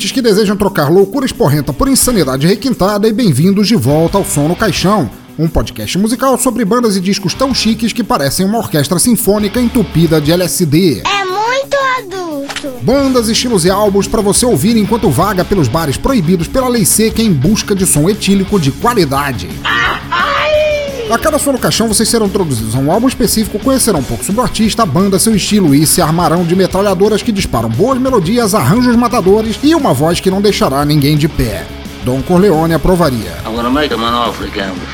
Ouvintes que desejam trocar loucura esporrenta por insanidade requintada e bem-vindos de volta ao Som no Caixão, um podcast musical sobre bandas e discos tão chiques que parecem uma orquestra sinfônica entupida de LSD. É muito adulto. Bandas, estilos e álbuns para você ouvir enquanto vaga pelos bares proibidos pela lei seca em busca de som etílico de qualidade. A cada som no caixão vocês serão introduzidos a um álbum específico, conhecerão um pouco sobre o artista, a banda, seu estilo e se armarão de metralhadoras que disparam boas melodias, arranjos matadores e uma voz que não deixará ninguém de pé. Dom Corleone aprovaria.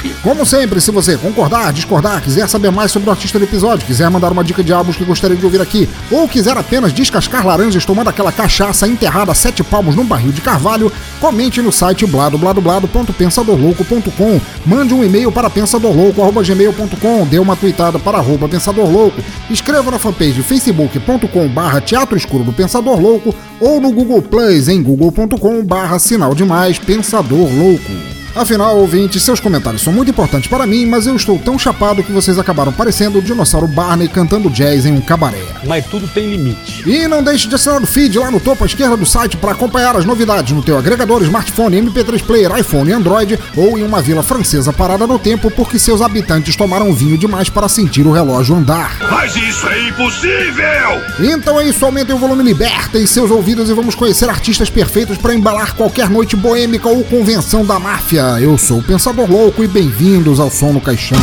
You. Como sempre, se você concordar, discordar, quiser saber mais sobre o artista do episódio, quiser mandar uma dica de álbuns que gostaria de ouvir aqui, ou quiser apenas descascar laranjas tomando aquela cachaça enterrada a sete palmos num barril de carvalho, comente no site bladobladoblado.pensadorlouco.com, mande um e-mail para pensadorlouco.gmail.com, dê uma tweetada para arroba pensadorlouco, escreva na fanpage facebook.com barra teatro escuro do Pensador Louco ou no Google Plus em google.com barra sinal demais Pensador Louco. Afinal, ouvintes, seus comentários são muito importantes para mim, mas eu estou tão chapado que vocês acabaram parecendo o dinossauro Barney cantando jazz em um cabaré. Mas tudo tem limite. E não deixe de assinar o feed lá no topo à esquerda do site para acompanhar as novidades no teu agregador, smartphone, MP3 player, iPhone e Android ou em uma vila francesa parada no tempo porque seus habitantes tomaram vinho demais para sentir o relógio andar. Mas isso é impossível! Então é isso, aumentem o volume, libertem seus ouvidos e vamos conhecer artistas perfeitos para embalar qualquer noite boêmica ou convenção da máfia. Eu sou o Pensador Louco e bem-vindos ao Som no Caixão.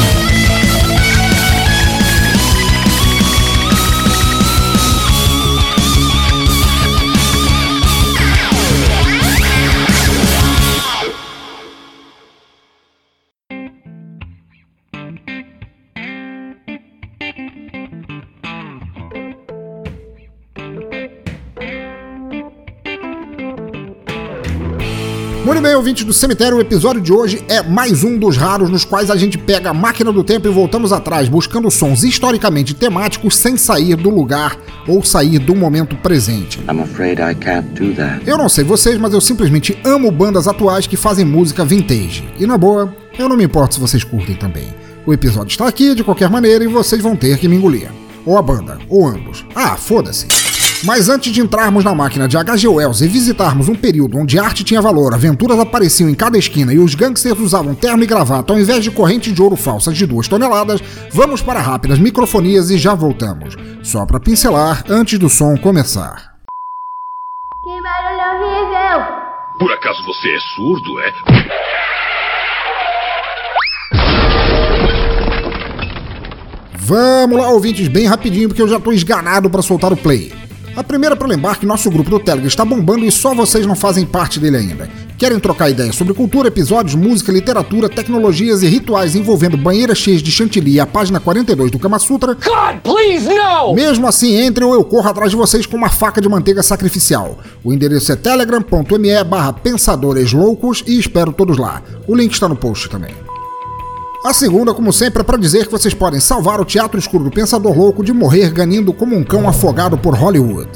Muito bem, ouvinte do cemitério, o episódio de hoje é mais um dos raros nos quais a gente pega a máquina do tempo e voltamos atrás, buscando sons historicamente temáticos sem sair do lugar ou sair do momento presente. Eu não sei vocês, mas eu simplesmente amo bandas atuais que fazem música vintage. E na boa, eu não me importo se vocês curtem também. O episódio está aqui de qualquer maneira e vocês vão ter que me engolir. Ou a banda, ou ambos. Ah, foda-se. Mas antes de entrarmos na máquina de H.G. Wells e visitarmos um período onde arte tinha valor, aventuras apareciam em cada esquina e os gangsters usavam terno e gravata ao invés de corrente de ouro falsas de duas toneladas, vamos para rápidas microfonias e já voltamos. Só para pincelar antes do som começar. Que barulho horrível. Por acaso você é surdo, é? Vamos lá, ouvintes, bem rapidinho, porque eu já tô esganado para soltar o play. A primeira para lembrar que nosso grupo do Telegram está bombando e só vocês não fazem parte dele ainda. Querem trocar ideias sobre cultura, episódios, música, literatura, tecnologias e rituais envolvendo banheiras cheias de chantilly e a página 42 do Kama Sutra? God, please, no! Mesmo assim, entre ou eu corro atrás de vocês com uma faca de manteiga sacrificial. O endereço é telegram.me barra pensadores loucos e espero todos lá. O link está no post também. A segunda, como sempre, é para dizer que vocês podem salvar o teatro escuro do Pensador Louco de morrer ganindo como um cão afogado por Hollywood.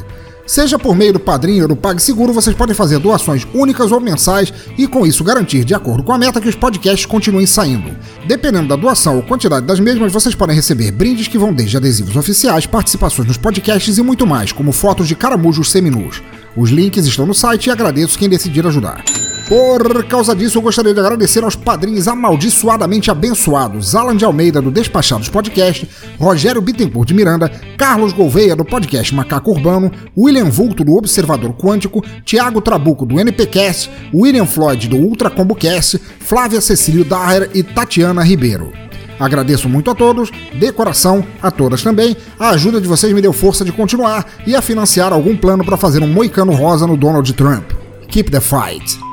Seja por meio do padrinho ou do PagSeguro, vocês podem fazer doações únicas ou mensais e com isso garantir, de acordo com a meta, que os podcasts continuem saindo. Dependendo da doação ou quantidade das mesmas, vocês podem receber brindes que vão desde adesivos oficiais, participações nos podcasts e muito mais, como fotos de caramujos seminus. Os links estão no site e agradeço quem decidir ajudar. Por causa disso, eu gostaria de agradecer aos padrinhos amaldiçoadamente abençoados: Alan de Almeida, do Despachados Podcast, Rogério Bittencourt de Miranda, Carlos Gouveia, do podcast Macaco Urbano, William Vulto, do Observador Quântico, Tiago Trabuco, do NPcast, William Floyd, do Ultra Combo Cast, Flávia Cecílio Daher e Tatiana Ribeiro. Agradeço muito a todos, de coração, a todas também. A ajuda de vocês me deu força de continuar e a financiar algum plano para fazer um moicano rosa no Donald Trump. Keep the fight!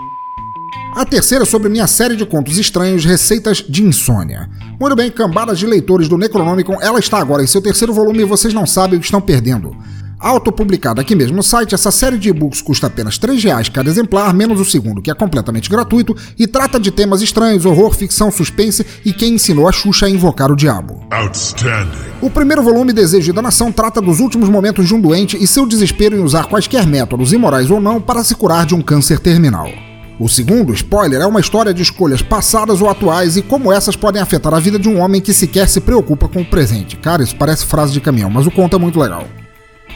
A terceira é sobre minha série de contos estranhos, Receitas de Insônia. Muito bem, cambadas de leitores do Necronomicon, ela está agora em seu terceiro volume e vocês não sabem o que estão perdendo. Autopublicada aqui mesmo no site, essa série de e-books custa apenas R$ 3,00 cada exemplar, menos o segundo, que é completamente gratuito, e trata de temas estranhos, horror, ficção, suspense e quem ensinou a Xuxa a invocar o diabo. O primeiro volume, Desejo da Nação, trata dos últimos momentos de um doente e seu desespero em usar quaisquer métodos, imorais ou não, para se curar de um câncer terminal. O segundo, spoiler, é uma história de escolhas passadas ou atuais e como essas podem afetar a vida de um homem que sequer se preocupa com o presente. Cara, isso parece frase de caminhão, mas o conto é muito legal.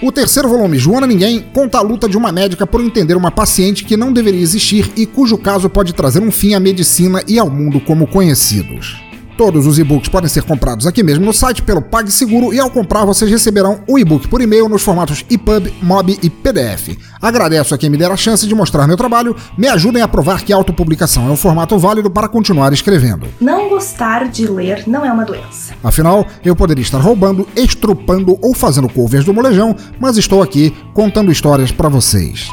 O terceiro volume, Joana Ninguém, conta a luta de uma médica por entender uma paciente que não deveria existir e cujo caso pode trazer um fim à medicina e ao mundo como conhecidos. Todos os e-books podem ser comprados aqui mesmo no site pelo PagSeguro e ao comprar vocês receberão o e-book por e-mail nos formatos EPUB, MOB e PDF. Agradeço a quem me der a chance de mostrar meu trabalho, me ajudem a provar que a autopublicação é um formato válido para continuar escrevendo. Não gostar de ler não é uma doença. Afinal, eu poderia estar roubando, estrupando ou fazendo covers do molejão, mas estou aqui contando histórias para vocês.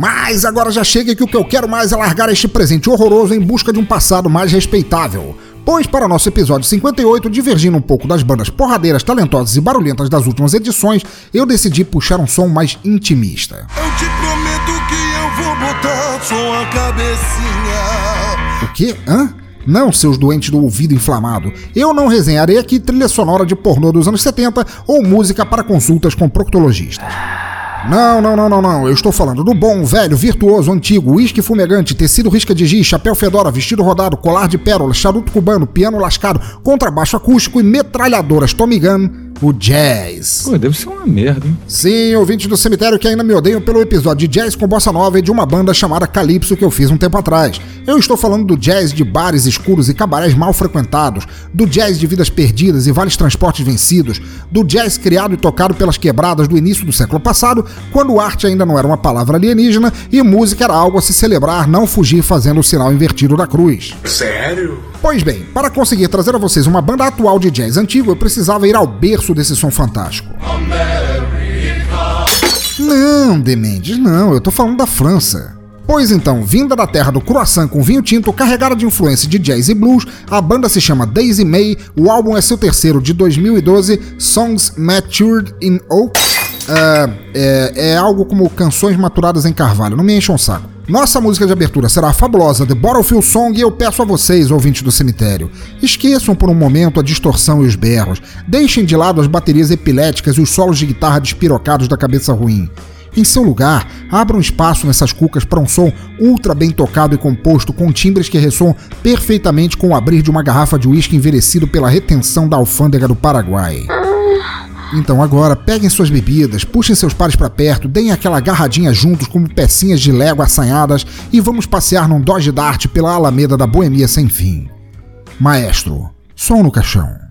Mas agora já chega que o que eu quero mais é largar este presente horroroso em busca de um passado mais respeitável. Pois, para nosso episódio 58, divergindo um pouco das bandas porradeiras, talentosas e barulhentas das últimas edições, eu decidi puxar um som mais intimista. Eu te prometo que eu vou botar sua cabecinha. O quê? Hã? Não, seus doentes do ouvido inflamado. Eu não resenharei aqui trilha sonora de pornô dos anos 70 ou música para consultas com proctologistas. Não, não, não, não, não. Eu estou falando do bom, velho, virtuoso, antigo, uísque fumegante, tecido risca de giz, chapéu fedora, vestido rodado, colar de pérolas, charuto cubano, piano lascado, contrabaixo acústico e metralhadoras Tommy Gun, o jazz. Pô, deve ser uma merda, hein? Sim, ouvintes do cemitério que ainda me odeiam pelo episódio de jazz com bossa nova e de uma banda chamada Calypso que eu fiz um tempo atrás. Eu estou falando do jazz de bares escuros e cabarés mal frequentados, do jazz de vidas perdidas e vales transportes vencidos, do jazz criado e tocado pelas quebradas do início do século passado, quando arte ainda não era uma palavra alienígena e música era algo a se celebrar, não fugir fazendo o sinal invertido da cruz. Sério? Pois bem, para conseguir trazer a vocês uma banda atual de jazz antigo, eu precisava ir ao berço desse som fantástico. Não, Demendes, não, eu tô falando da França. Pois então, vinda da terra do croissant com vinho tinto, carregada de influência de jazz e blues, a banda se chama Daisy May, o álbum é seu terceiro de 2012, Songs Matured in Oak. É, é, é algo como canções maturadas em carvalho, não me encham um saco. Nossa música de abertura será a fabulosa The Battlefield Song e eu peço a vocês, ouvintes do cemitério, esqueçam por um momento a distorção e os berros, deixem de lado as baterias epiléticas e os solos de guitarra despirocados da cabeça ruim. Em seu lugar, abram espaço nessas cucas para um som ultra bem tocado e composto, com timbres que ressoam perfeitamente com o abrir de uma garrafa de uísque envelhecido pela retenção da alfândega do Paraguai. Então agora, peguem suas bebidas, puxem seus pares para perto, deem aquela agarradinha juntos como pecinhas de lego assanhadas e vamos passear num Dodge Dart pela Alameda da Boemia sem fim. Maestro, som no caixão.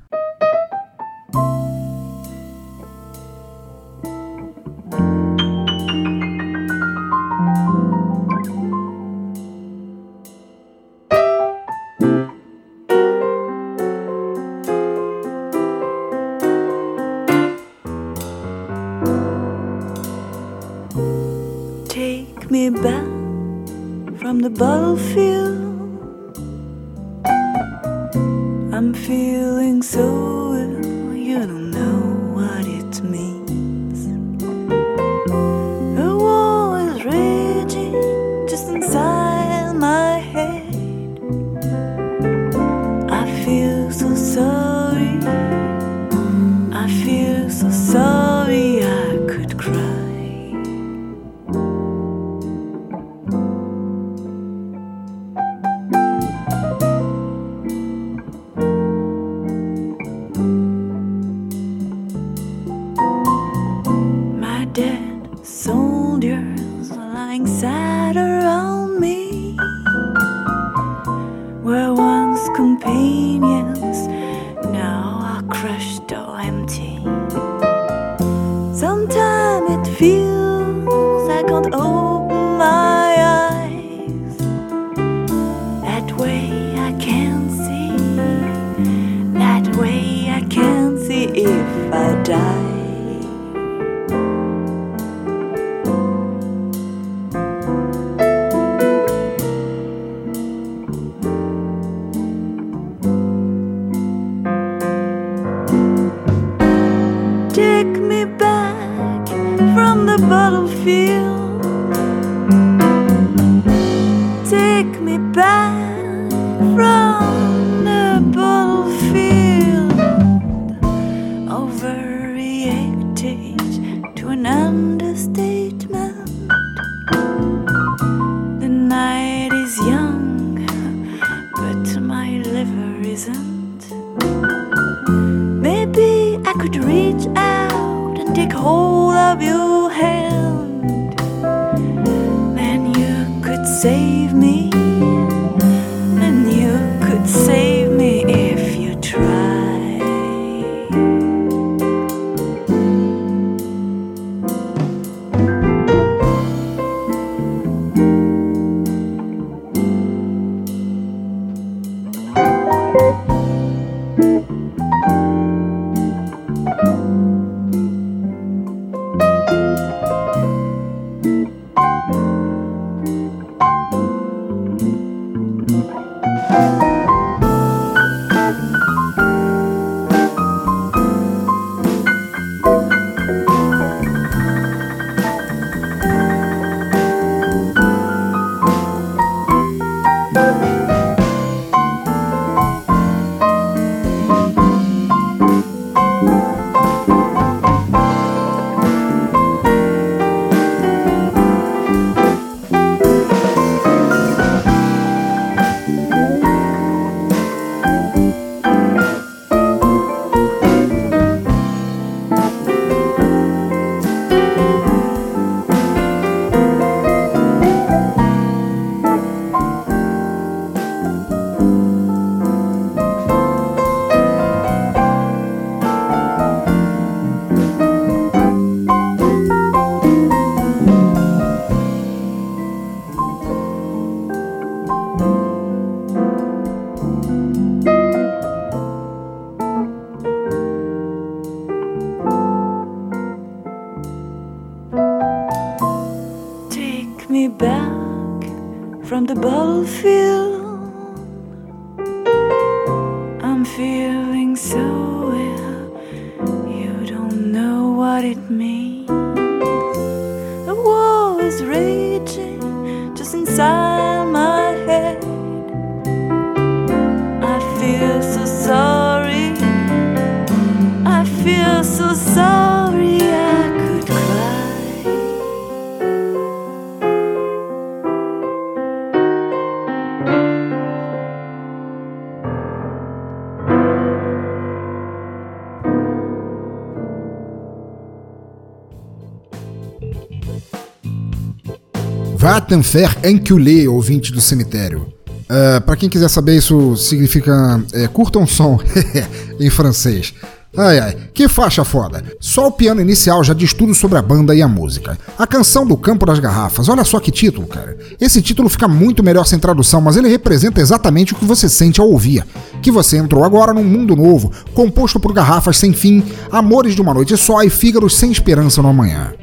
Va t'en faire enculer, ouvinte do cemitério. Uh, para quem quiser saber, isso significa é, curta um som em francês. Ai ai, que faixa foda! Só o piano inicial já diz tudo sobre a banda e a música. A canção do Campo das Garrafas, olha só que título, cara. Esse título fica muito melhor sem tradução, mas ele representa exatamente o que você sente ao ouvir. Que você entrou agora num mundo novo, composto por garrafas sem fim, amores de uma noite só e fígados sem esperança no amanhã.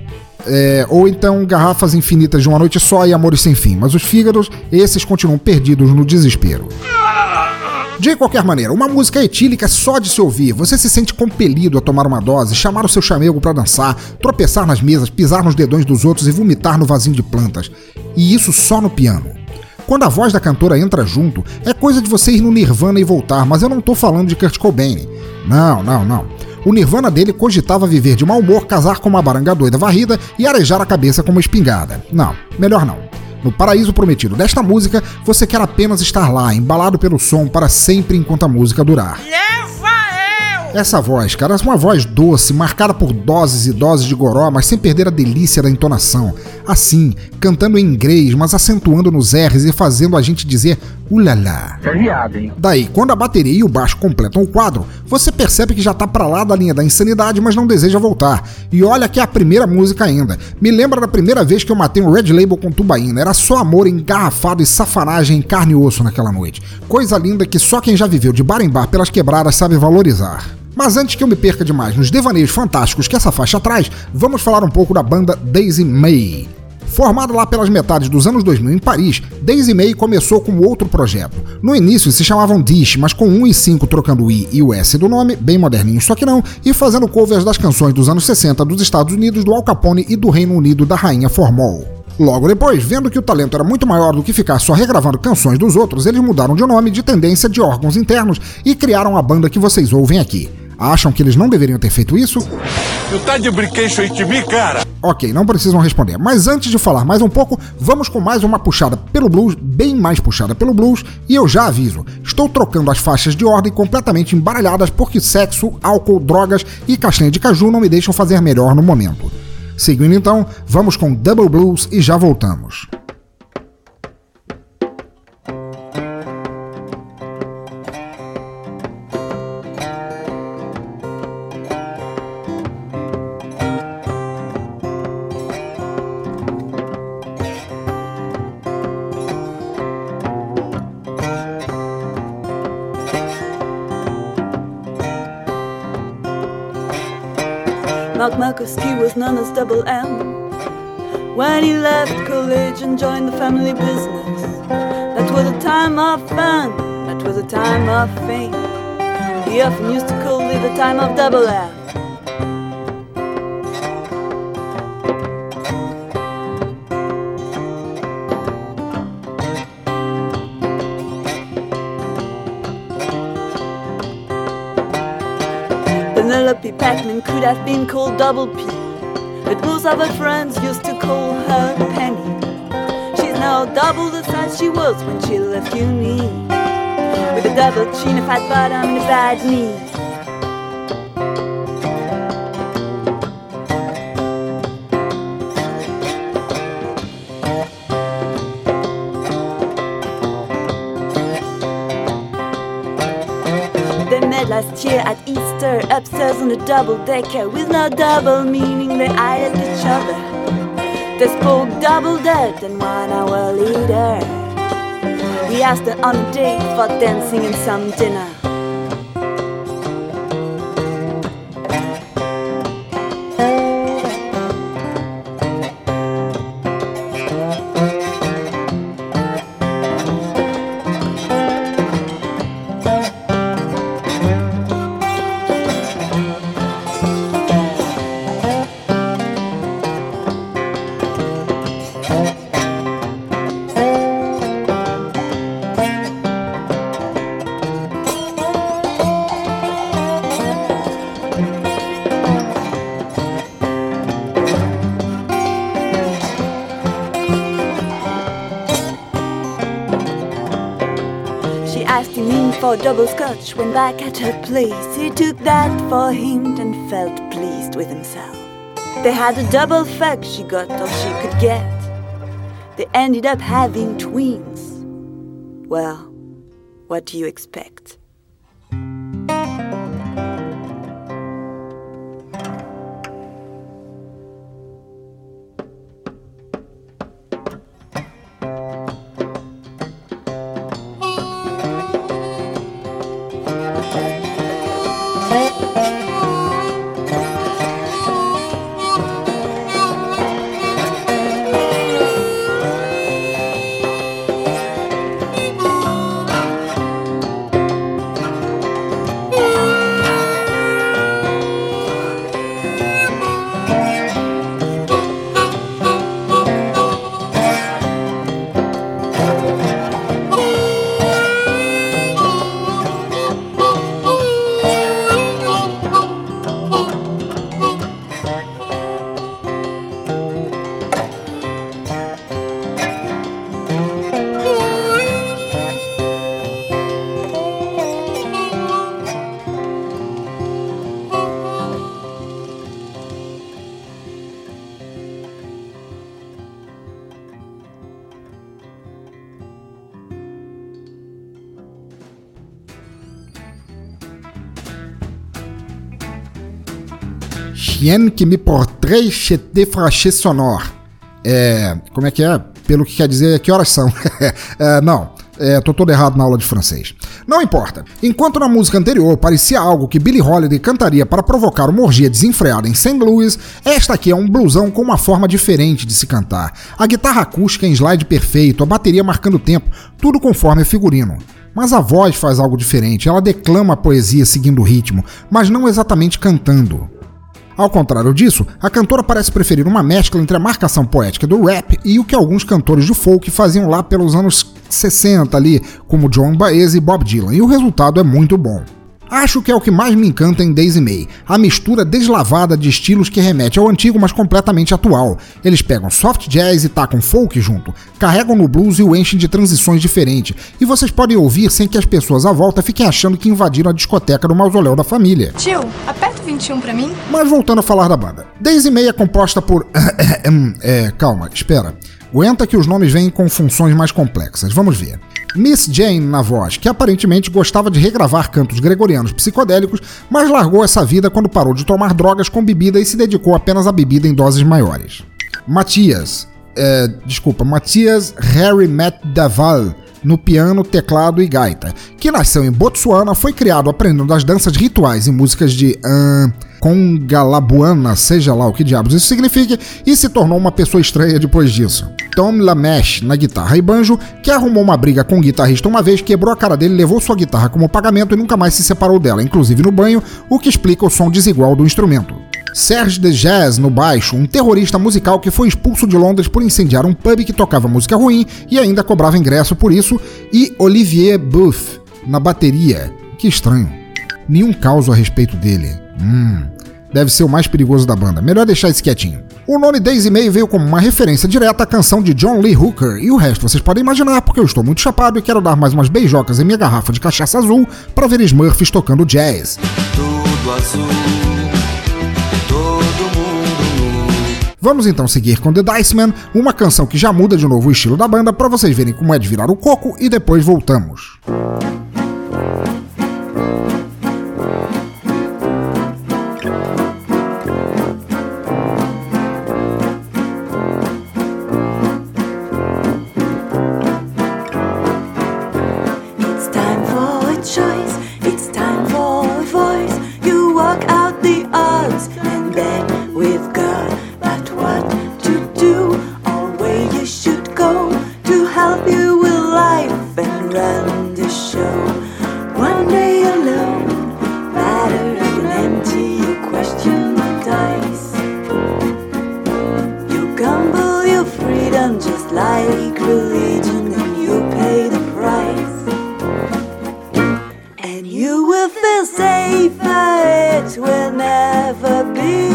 É, ou então garrafas infinitas de uma noite só e amores sem fim, mas os fígados, esses continuam perdidos no desespero. De qualquer maneira, uma música etílica só de se ouvir, você se sente compelido a tomar uma dose, chamar o seu chamego para dançar, tropeçar nas mesas, pisar nos dedões dos outros e vomitar no vasinho de plantas. E isso só no piano. Quando a voz da cantora entra junto, é coisa de você ir no Nirvana e voltar, mas eu não tô falando de Kurt Cobain. Não, não, não. O Nirvana dele cogitava viver de mau humor, casar com uma baranga doida varrida e arejar a cabeça com uma espingarda. Não, melhor não. No paraíso prometido desta música, você quer apenas estar lá, embalado pelo som para sempre enquanto a música durar. Essa voz, cara, é uma voz doce, marcada por doses e doses de goró, mas sem perder a delícia da entonação. Assim, cantando em inglês, mas acentuando nos R's e fazendo a gente dizer ulala. É viado, hein? Daí, quando a bateria e o baixo completam o quadro, você percebe que já tá pra lá da linha da insanidade, mas não deseja voltar. E olha que é a primeira música ainda. Me lembra da primeira vez que eu matei um Red Label com tubaína. Era só amor engarrafado e safanagem em carne e osso naquela noite. Coisa linda que só quem já viveu de bar em bar pelas quebradas sabe valorizar. Mas antes que eu me perca demais nos devaneios fantásticos que essa faixa traz, vamos falar um pouco da banda Daisy May. Formada lá pelas metades dos anos 2000 em Paris, Daisy May começou com outro projeto. No início se chamavam Dish, mas com 1 e 5 trocando o I e o S do nome, bem moderninho só que não, e fazendo covers das canções dos anos 60 dos Estados Unidos, do Al Capone e do Reino Unido da Rainha Formol. Logo depois, vendo que o talento era muito maior do que ficar só regravando canções dos outros, eles mudaram de nome, de tendência, de órgãos internos e criaram a banda que vocês ouvem aqui. Acham que eles não deveriam ter feito isso? Tu tá de brinquedo aí de mim, cara? Ok, não precisam responder. Mas antes de falar mais um pouco, vamos com mais uma puxada pelo blues, bem mais puxada pelo blues, e eu já aviso, estou trocando as faixas de ordem completamente embaralhadas porque sexo, álcool, drogas e castanha de caju não me deixam fazer melhor no momento. Seguindo então, vamos com Double Blues e já voltamos. Mark Markowski was known as Double M. When he left college and joined the family business, that was a time of fun, that was a time of fame. He often used to call it the time of Double M. Patman could have been called Double P, but most of her friends used to call her Penny. She's now double the size she was when she left uni, with a double chin, a fat bottom, and a bad knee. Last year at upstairs on a double decker with no double meaning they eyed at each other. They spoke double dead and one hour later. He asked her on a date for dancing and some dinner. Double scotch when back at her place. He took that for hint and felt pleased with himself. They had a double fuck, she got all she could get. They ended up having twins. Well, what do you expect? Chien que me portrait chete fraché sonore. É. Como é que é? Pelo que quer dizer, que horas são? É, não, é, tô todo errado na aula de francês. Não importa. Enquanto na música anterior parecia algo que Billie Holiday cantaria para provocar uma orgia desenfreada em St. Louis, esta aqui é um blusão com uma forma diferente de se cantar. A guitarra acústica em slide perfeito, a bateria marcando tempo, tudo conforme figurino. Mas a voz faz algo diferente, ela declama a poesia seguindo o ritmo, mas não exatamente cantando. Ao contrário disso, a cantora parece preferir uma mescla entre a marcação poética do rap e o que alguns cantores de folk faziam lá pelos anos 60 ali, como John Baez e Bob Dylan, e o resultado é muito bom. Acho que é o que mais me encanta em Daisy May, a mistura deslavada de estilos que remete ao antigo, mas completamente atual. Eles pegam soft jazz e tacam folk junto, carregam no blues e o enchem de transições diferentes, e vocês podem ouvir sem que as pessoas à volta fiquem achando que invadiram a discoteca do mausoléu da família. Tio, aperta o 21 pra mim. Mas voltando a falar da banda. Daisy May é composta por... é, calma, espera. Aguenta que os nomes vêm com funções mais complexas. Vamos ver. Miss Jane na voz, que aparentemente gostava de regravar cantos gregorianos psicodélicos, mas largou essa vida quando parou de tomar drogas com bebida e se dedicou apenas à bebida em doses maiores. Matias, é, desculpa, Matias Harry Matt Daval, no piano, teclado e gaita, que nasceu em Botsuana, foi criado aprendendo as danças rituais e músicas de uh, Congalabuana, seja lá o que diabos isso signifique, e se tornou uma pessoa estranha depois disso. Tom Lamesh na guitarra e banjo, que arrumou uma briga com o guitarrista uma vez, quebrou a cara dele, levou sua guitarra como pagamento e nunca mais se separou dela, inclusive no banho, o que explica o som desigual do instrumento. Serge de Jazz no baixo, um terrorista musical que foi expulso de Londres por incendiar um pub que tocava música ruim e ainda cobrava ingresso por isso, e Olivier Booth na bateria. Que estranho. Nenhum caos a respeito dele. Hum, deve ser o mais perigoso da banda. Melhor deixar esse quietinho. O nome Daisy May veio como uma referência direta à canção de John Lee Hooker, e o resto vocês podem imaginar porque eu estou muito chapado e quero dar mais umas beijocas em minha garrafa de cachaça azul para ver Smurfs tocando jazz. Tudo azul, Vamos então seguir com The Diceman, uma canção que já muda de novo o estilo da banda para vocês verem como é de virar o coco e depois voltamos. It's And you will feel safer, it will never be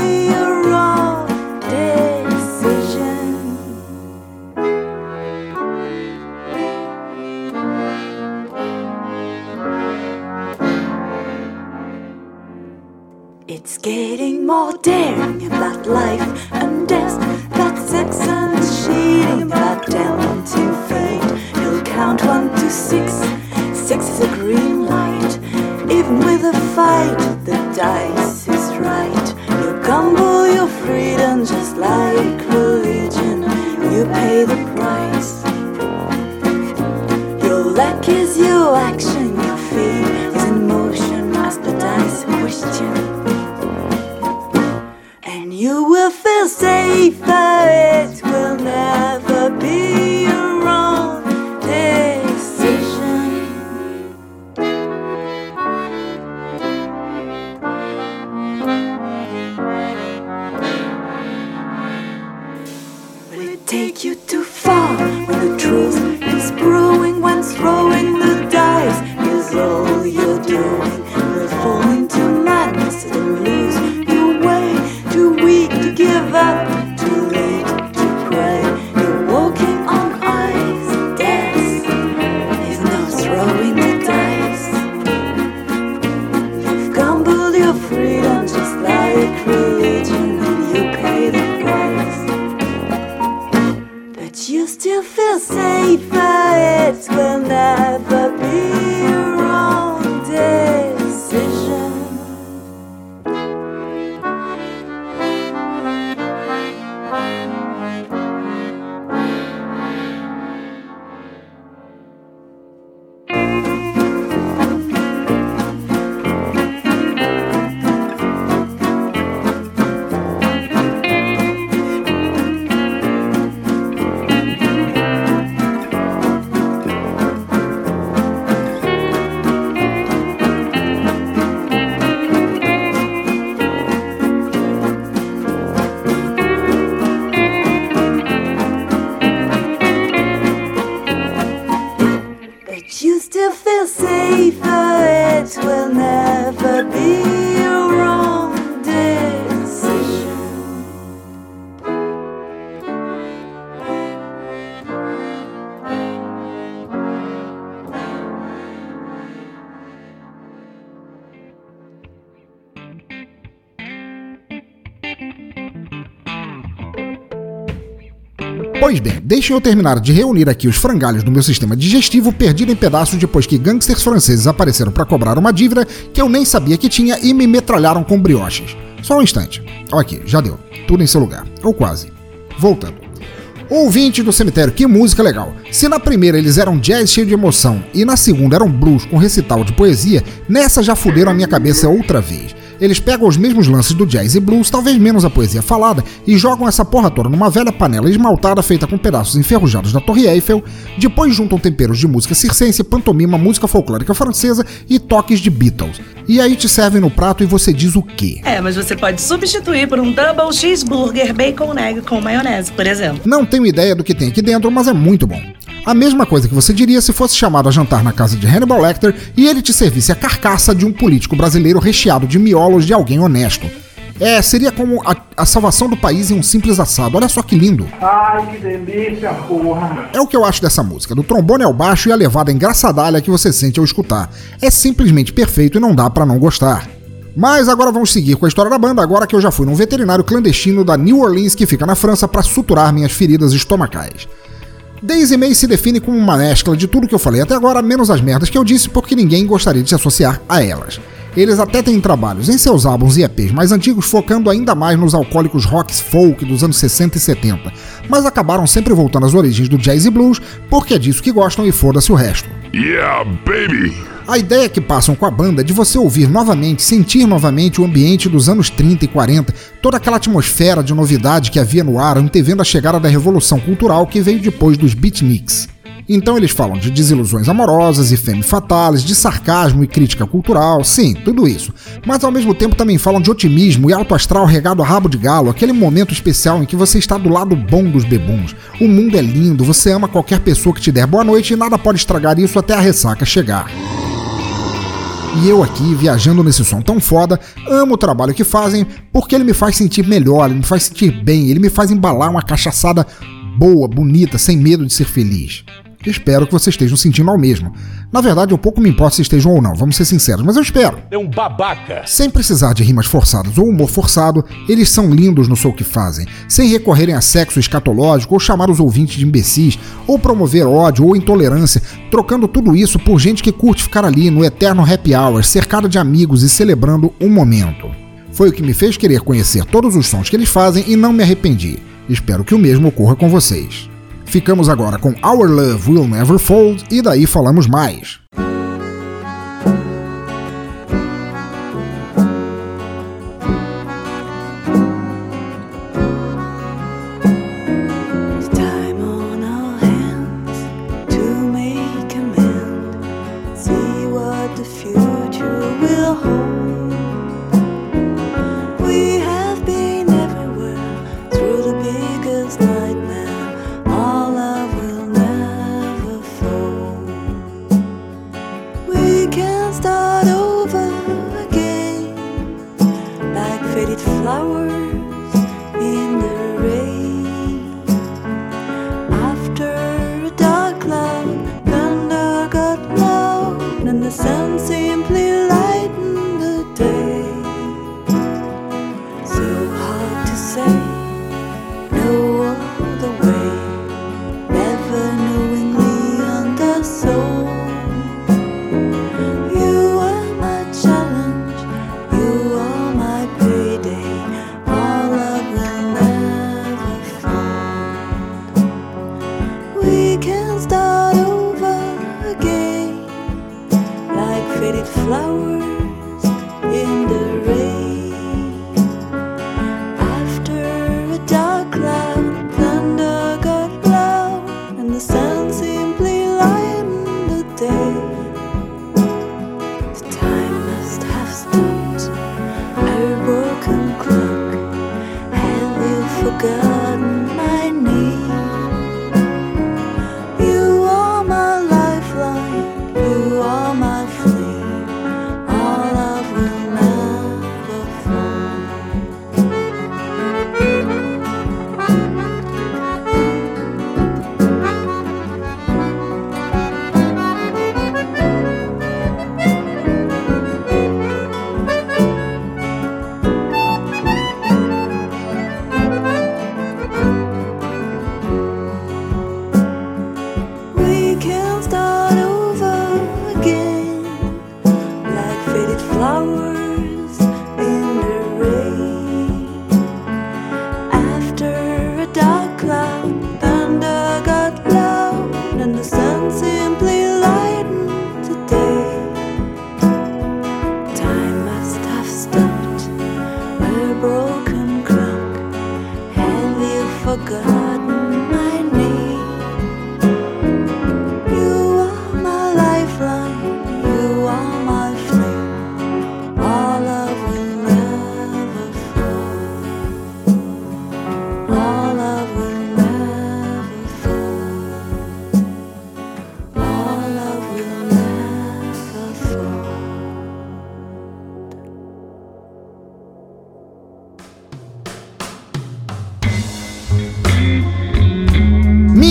Pois bem, deixem eu terminar de reunir aqui os frangalhos do meu sistema digestivo perdido em pedaços depois que gangsters franceses apareceram para cobrar uma dívida que eu nem sabia que tinha e me metralharam com brioches. Só um instante. Ok, já deu. Tudo em seu lugar. Ou quase. Voltando. Ouvinte do cemitério, que música legal. Se na primeira eles eram jazz cheio de emoção e na segunda eram blues com recital de poesia, nessa já fuderam a minha cabeça outra vez. Eles pegam os mesmos lances do jazz e blues, talvez menos a poesia falada, e jogam essa porra toda numa velha panela esmaltada feita com pedaços enferrujados da Torre Eiffel, depois juntam temperos de música circense, pantomima, música folclórica francesa e toques de Beatles. E aí te servem no prato e você diz o quê? É, mas você pode substituir por um double cheeseburger bacon egg com maionese, por exemplo. Não tenho ideia do que tem aqui dentro, mas é muito bom. A mesma coisa que você diria se fosse chamado a jantar na casa de Hannibal Lecter e ele te servisse a carcaça de um político brasileiro recheado de miolos de alguém honesto. É, seria como a, a, salvação do país em um simples assado. Olha só que lindo. Ai, que delícia, porra. É o que eu acho dessa música, do trombone ao baixo e a levada engraçadalha que você sente ao escutar. É simplesmente perfeito e não dá para não gostar. Mas agora vamos seguir com a história da banda, agora que eu já fui num veterinário clandestino da New Orleans que fica na França para suturar minhas feridas estomacais. Daisy May se define como uma mescla de tudo que eu falei até agora, menos as merdas que eu disse, porque ninguém gostaria de se associar a elas. Eles até têm trabalhos em seus álbuns e EPs mais antigos focando ainda mais nos alcoólicos rocks folk dos anos 60 e 70, mas acabaram sempre voltando às origens do jazz e blues, porque é disso que gostam e foda-se o resto. Yeah, baby! A ideia que passam com a banda é de você ouvir novamente, sentir novamente o ambiente dos anos 30 e 40, toda aquela atmosfera de novidade que havia no ar, antevendo a chegada da revolução cultural que veio depois dos beatniks. Então eles falam de desilusões amorosas e femme fatales, de sarcasmo e crítica cultural, sim, tudo isso. Mas ao mesmo tempo também falam de otimismo e alto astral regado a rabo de galo, aquele momento especial em que você está do lado bom dos bebuns. O mundo é lindo, você ama qualquer pessoa que te der boa noite e nada pode estragar isso até a ressaca chegar. E eu aqui, viajando nesse som tão foda, amo o trabalho que fazem porque ele me faz sentir melhor, ele me faz sentir bem, ele me faz embalar uma cachaçada boa, bonita, sem medo de ser feliz. Espero que vocês estejam sentindo ao mesmo. Na verdade, eu pouco me importo se estejam ou não, vamos ser sinceros, mas eu espero. É um babaca. Sem precisar de rimas forçadas ou humor forçado, eles são lindos no som que fazem, sem recorrerem a sexo escatológico ou chamar os ouvintes de imbecis, ou promover ódio ou intolerância, trocando tudo isso por gente que curte ficar ali no eterno happy hour, cercado de amigos e celebrando um momento. Foi o que me fez querer conhecer todos os sons que eles fazem e não me arrependi. Espero que o mesmo ocorra com vocês. Ficamos agora com Our Love Will Never Fold e daí falamos mais.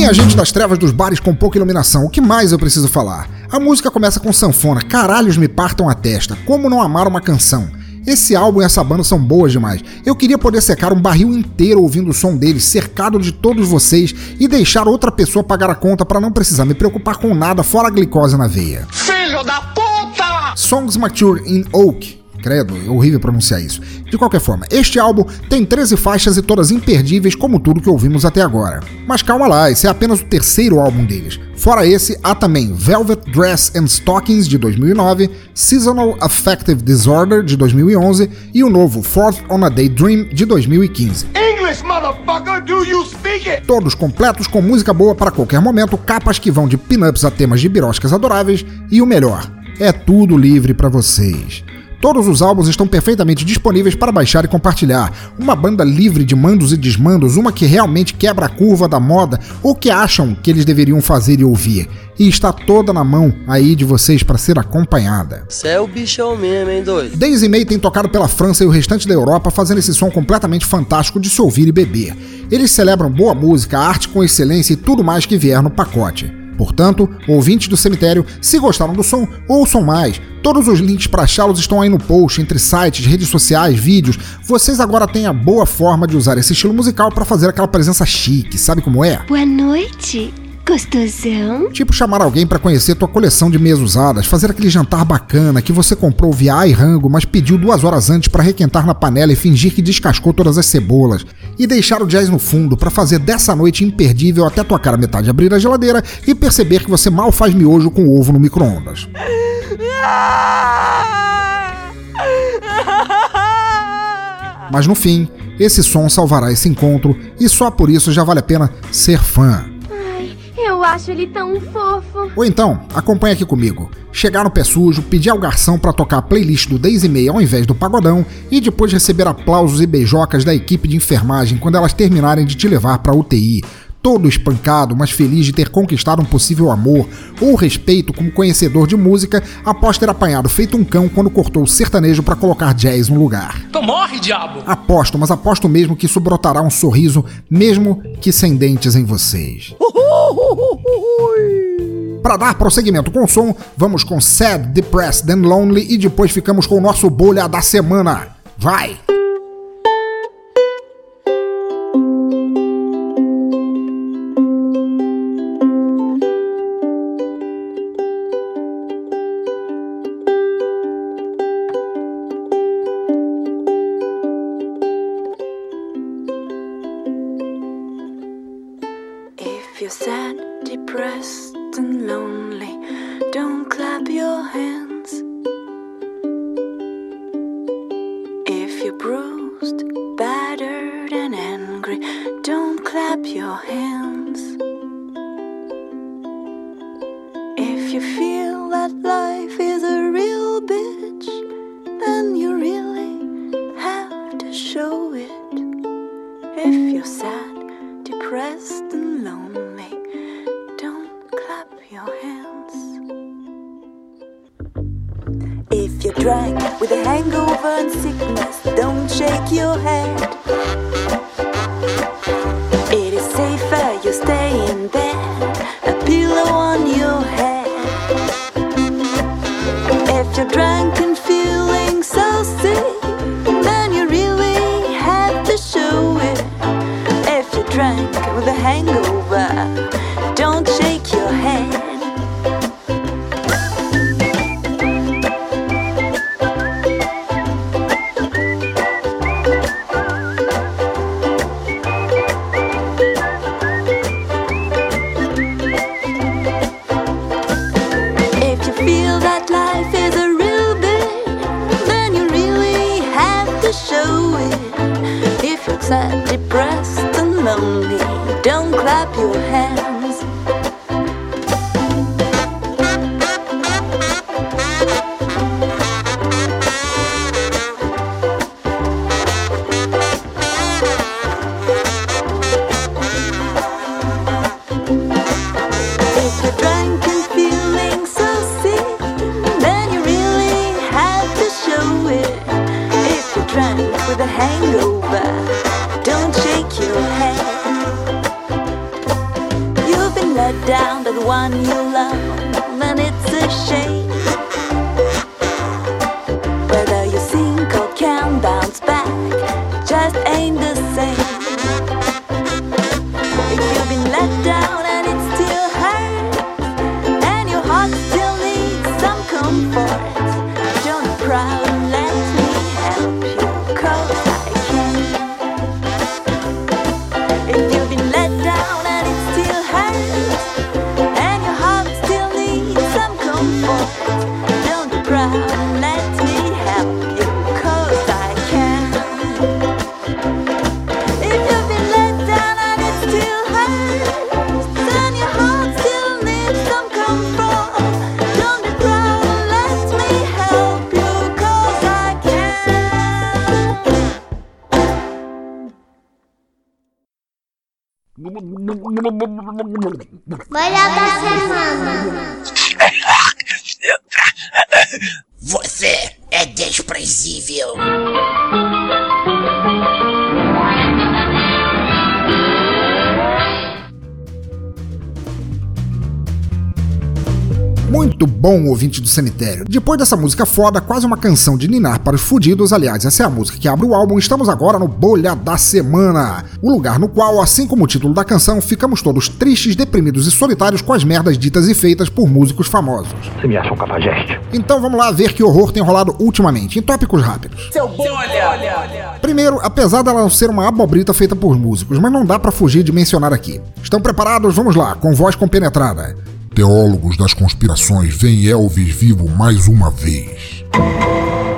Minha gente das trevas dos bares com pouca iluminação, o que mais eu preciso falar? A música começa com sanfona, caralhos me partam a testa, como não amar uma canção? Esse álbum e essa banda são boas demais. Eu queria poder secar um barril inteiro ouvindo o som deles, cercado de todos vocês, e deixar outra pessoa pagar a conta para não precisar me preocupar com nada fora a glicose na veia. Filho da puta! Songs Mature in Oak. Credo, é horrível pronunciar isso. De qualquer forma, este álbum tem 13 faixas e todas imperdíveis, como tudo que ouvimos até agora. Mas calma lá, esse é apenas o terceiro álbum deles. Fora esse, há também Velvet Dress and Stockings de 2009, Seasonal Affective Disorder de 2011 e o novo Fourth on a Daydream de 2015. English, motherfucker, do you speak it? Todos completos com música boa para qualquer momento, capas que vão de pin-ups a temas de biroscas adoráveis e o melhor, é tudo livre para vocês. Todos os álbuns estão perfeitamente disponíveis para baixar e compartilhar. Uma banda livre de mandos e desmandos, uma que realmente quebra a curva da moda ou que acham que eles deveriam fazer e ouvir. E está toda na mão aí de vocês para ser acompanhada. Cê é o bichão mesmo, hein, doido? Daisy May tem tocado pela França e o restante da Europa fazendo esse som completamente fantástico de se ouvir e beber. Eles celebram boa música, arte com excelência e tudo mais que vier no pacote. Portanto, ouvintes do cemitério, se gostaram do som, ouçam mais. Todos os links para achá-los estão aí no post, entre sites, redes sociais, vídeos. Vocês agora têm a boa forma de usar esse estilo musical para fazer aquela presença chique, sabe como é? Boa noite, gostosão. Tipo chamar alguém para conhecer tua coleção de meias usadas, fazer aquele jantar bacana que você comprou via iRango, mas pediu duas horas antes para requentar na panela e fingir que descascou todas as cebolas, e deixar o jazz no fundo para fazer dessa noite imperdível até tua cara metade abrir a geladeira e perceber que você mal faz miojo com ovo no micro-ondas. Mas no fim, esse som salvará esse encontro e só por isso já vale a pena ser fã. Eu acho ele tão fofo. Ou então, acompanha aqui comigo. Chegar no pé sujo, pedir ao garçom para tocar a playlist do Daisy May ao invés do pagodão e depois receber aplausos e beijocas da equipe de enfermagem quando elas terminarem de te levar para UTI. Todo espancado, mas feliz de ter conquistado um possível amor ou respeito como conhecedor de música após ter apanhado feito um cão quando cortou o sertanejo para colocar jazz no lugar. Então morre, diabo! Aposto, mas aposto mesmo que isso brotará um sorriso, mesmo que sem dentes em vocês. Para dar prosseguimento com o som, vamos com Sad, Depressed and Lonely e depois ficamos com o nosso bolha da semana. Vai! Bom, ouvinte do cemitério. Depois dessa música foda, quase uma canção de ninar para os fudidos, aliás, essa é a música que abre o álbum, estamos agora no Bolha da Semana. O lugar no qual, assim como o título da canção, ficamos todos tristes, deprimidos e solitários com as merdas ditas e feitas por músicos famosos. Você me acha um cafajeste? Então vamos lá ver que horror tem rolado ultimamente, em tópicos rápidos. Seu bolha. Primeiro, apesar dela não ser uma abobrita feita por músicos, mas não dá pra fugir de mencionar aqui. Estão preparados? Vamos lá, com voz compenetrada. Teólogos das conspirações veem Elvis vivo mais uma vez.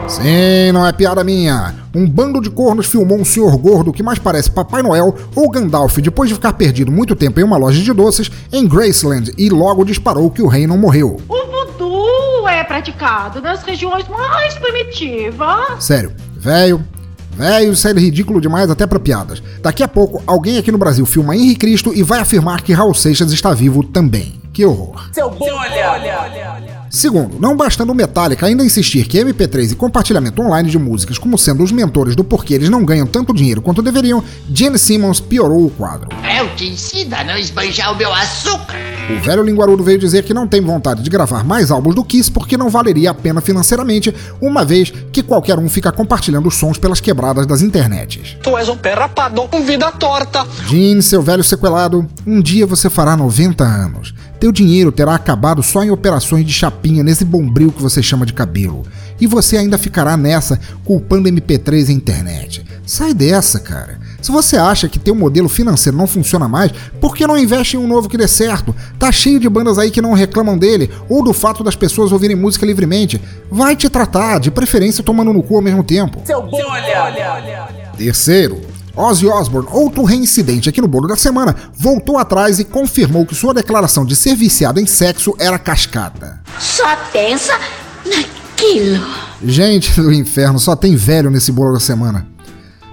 Sim, não é piada minha. Um bando de cornos filmou um senhor gordo que mais parece Papai Noel ou Gandalf depois de ficar perdido muito tempo em uma loja de doces em Graceland e logo disparou que o rei não morreu. O voodoo é praticado nas regiões mais primitivas. Sério, velho, velho, isso é ridículo demais até pra piadas. Daqui a pouco, alguém aqui no Brasil filma Henri Cristo e vai afirmar que Raul Seixas está vivo também. Que horror. Seu bolha. Segundo, não bastando o Metallica ainda insistir que MP3 e compartilhamento online de músicas como sendo os mentores do porquê eles não ganham tanto dinheiro quanto deveriam, Gene Simmons piorou o quadro. Eu te ensino a não esbanjar o meu açúcar. O velho linguarudo veio dizer que não tem vontade de gravar mais álbuns do Kiss porque não valeria a pena financeiramente, uma vez que qualquer um fica compartilhando os sons pelas quebradas das internets. Tu és um pé rapado com vida torta. Gene, seu velho sequelado, um dia você fará 90 anos. Teu dinheiro terá acabado só em operações de chapinha nesse bombril que você chama de cabelo. E você ainda ficará nessa culpando MP3 e internet. Sai dessa, cara. Se você acha que teu modelo financeiro não funciona mais, por que não investe em um novo que dê certo? Tá cheio de bandas aí que não reclamam dele, ou do fato das pessoas ouvirem música livremente. Vai te tratar, de preferência tomando no cu ao mesmo tempo. Seu bolha. Terceiro, Ozzy Osbourne, outro reincidente aqui no bolo da semana, voltou atrás e confirmou que sua declaração de ser viciado em sexo era cascata. Só pensa naquilo. Gente do inferno, só tem velho nesse bolo da semana.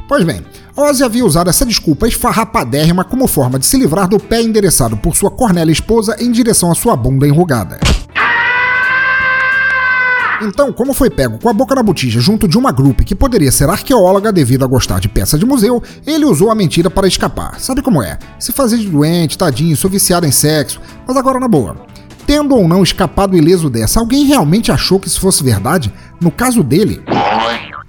Pois bem, Ozzy havia usado essa desculpa esfarrapadérrima como forma de se livrar do pé endereçado por sua cornélia esposa em direção à sua bunda enrugada. Então, como foi pego com a boca na botija junto de uma grupo que poderia ser arqueóloga devido a gostar de peça de museu, ele usou a mentira para escapar. Sabe como é? Se fazer de doente, tadinho, sou viciado em sexo. Mas agora na boa. Tendo ou não escapado ileso dessa, alguém realmente achou que isso fosse verdade? No caso dele.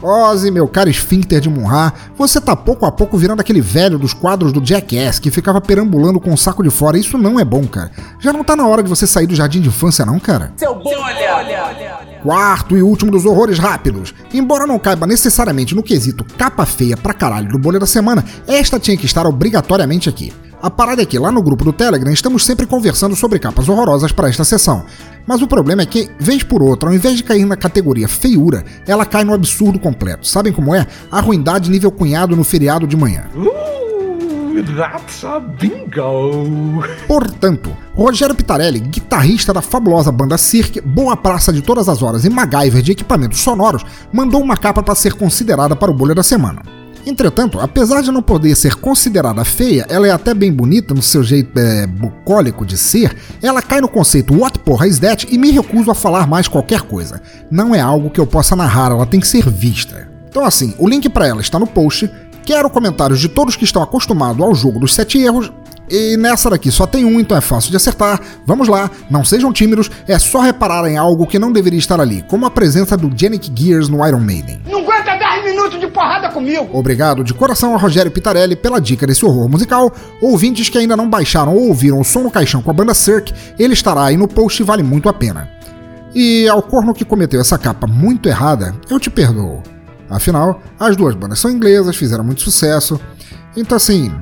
Ozzy, meu caro esfíncter de Munra, você tá pouco a pouco virando aquele velho dos quadros do Jackass que ficava perambulando com o saco de fora. Isso não é bom, cara. Já não tá na hora de você sair do jardim de infância, não, cara? Seu bolha. Quarto e último dos horrores rápidos. Embora não caiba necessariamente no quesito capa feia pra caralho do bolha da semana, esta tinha que estar obrigatoriamente aqui. A parada é que lá no grupo do Telegram estamos sempre conversando sobre capas horrorosas para esta sessão. Mas o problema é que, vez por outra, ao invés de cair na categoria feiura, ela cai no absurdo completo. Sabem como é? A ruindade nível cunhado no feriado de manhã. That's a bingo! Portanto, Rogério Pitarelli, guitarrista da fabulosa banda Cirque, Boa Praça de Todas as Horas e MacGyver de equipamentos sonoros, mandou uma capa para ser considerada para o bolha da semana. Entretanto, apesar de não poder ser considerada feia, ela é até bem bonita no seu jeito é, bucólico de ser, ela cai no conceito What porra is that e me recuso a falar mais qualquer coisa. Não é algo que eu possa narrar, ela tem que ser vista. Então assim, o link para ela está no post, quero comentários de todos que estão acostumados ao jogo dos sete erros, e nessa daqui só tem um, então é fácil de acertar. Vamos lá, não sejam tímidos, é só reparar em algo que não deveria estar ali, como a presença do Janik Gears no Iron Maiden. Não aguenta 10 minutos de porrada comigo! Obrigado de coração a Rogério Pitarelli pela dica desse horror musical. Ouvintes que ainda não baixaram ou ouviram o som no caixão com a banda Cirque, ele estará aí no post e vale muito a pena. E ao corno que cometeu essa capa muito errada, eu te perdoo. Afinal, as duas bandas são inglesas, fizeram muito sucesso. Então assim,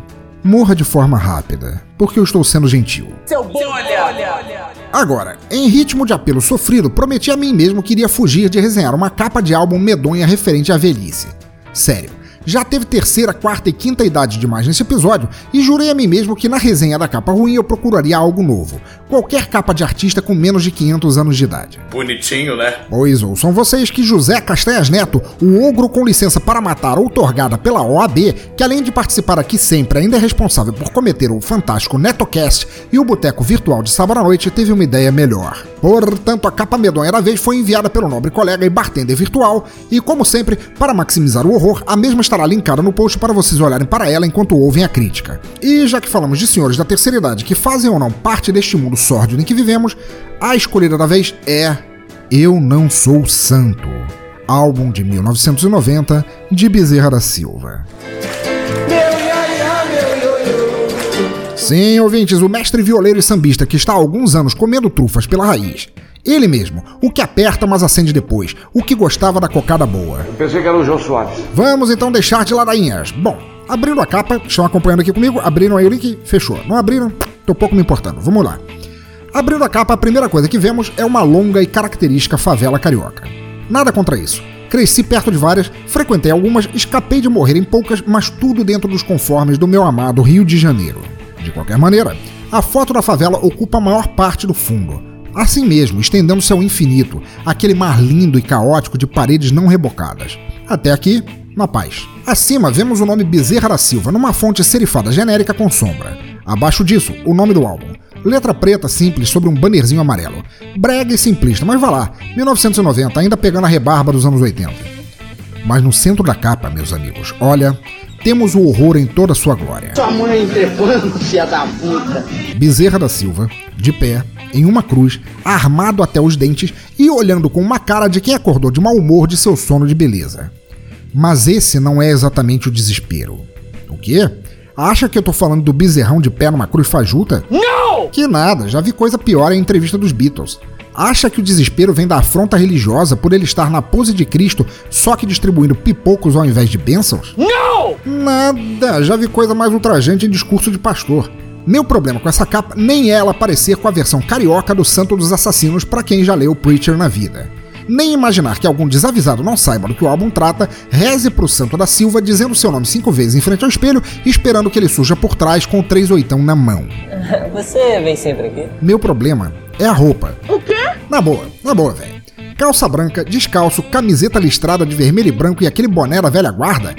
morra de forma rápida, porque eu estou sendo gentil. Seu bolha! Agora, em ritmo de apelo sofrido, prometi a mim mesmo que iria fugir de resenhar uma capa de álbum medonha referente à velhice. Sério, já teve terceira, quarta e quinta idade demais nesse episódio e jurei a mim mesmo que na resenha da capa ruim eu procuraria algo novo. Qualquer capa de artista com menos de 500 anos de idade. Bonitinho, né? Pois ouçam vocês que José Castanhas Neto, o ogro com licença para matar outorgada pela OAB, que além de participar aqui sempre ainda é responsável por cometer o fantástico NetoCast e o Boteco Virtual de sábado à noite, teve uma ideia melhor. Portanto, a capa medonha da vez foi enviada pelo nobre colega e bartender virtual, e como sempre, para maximizar o horror, a mesma estará linkada no post para vocês olharem para ela enquanto ouvem a crítica. E já que falamos de senhores da terceira idade que fazem ou não parte deste mundo sórdido em que vivemos, a escolhida da vez é Eu Não Sou Santo, álbum de 1990 de Bezerra da Silva. Sim, ouvintes, o mestre violeiro e sambista que está há alguns anos comendo trufas pela raiz. Ele mesmo, o que aperta mas acende depois, o que gostava da cocada boa. Eu pensei que era o João Soares. Vamos então deixar de ladainhas. Bom, abrindo a capa, estão acompanhando aqui comigo, abriram aí o link, fechou. Não abriram? Tô pouco me importando, vamos lá. Abrindo a capa, a primeira coisa que vemos é uma longa e característica favela carioca. Nada contra isso. Cresci perto de várias, frequentei algumas, escapei de morrer em poucas, mas tudo dentro dos conformes do meu amado Rio de Janeiro. De qualquer maneira, a foto da favela ocupa a maior parte do fundo. Assim mesmo, estendendo-se ao infinito, aquele mar lindo e caótico de paredes não rebocadas. Até aqui, na paz. Acima vemos o nome Bezerra da Silva numa fonte serifada genérica com sombra. Abaixo disso, o nome do álbum. Letra preta simples sobre um bannerzinho amarelo. Brega e simplista, mas vá lá, 1990, ainda pegando a rebarba dos anos 80. Mas no centro da capa, meus amigos, olha, temos o horror em toda a sua glória. Sua mãe trepando, filha da puta. Bezerra da Silva, de pé, em uma cruz, armado até os dentes e olhando com uma cara de quem acordou de mau humor de seu sono de beleza. Mas esse não é exatamente o desespero. O quê? Acha que eu tô falando do bezerrão de pé numa cruz fajuta? Não! Que nada, já vi coisa pior em entrevista dos Beatles. Acha que o desespero vem da afronta religiosa por ele estar na pose de Cristo, só que distribuindo pipocos ao invés de bênçãos? Não! Nada, já vi coisa mais ultrajante em discurso de pastor. Meu problema com essa capa nem é ela parecer com a versão carioca do Santo dos Assassinos para quem já leu Preacher na vida. Nem imaginar que algum desavisado não saiba do que o álbum trata, reze pro Santo da Silva dizendo seu nome cinco vezes em frente ao espelho, esperando que ele surja por trás com o três oitão na mão. Você vem sempre aqui? Meu problema é a roupa. O quê? Na boa, na boa, velho. Calça branca, descalço, camiseta listrada de vermelho e branco e aquele boné da velha guarda.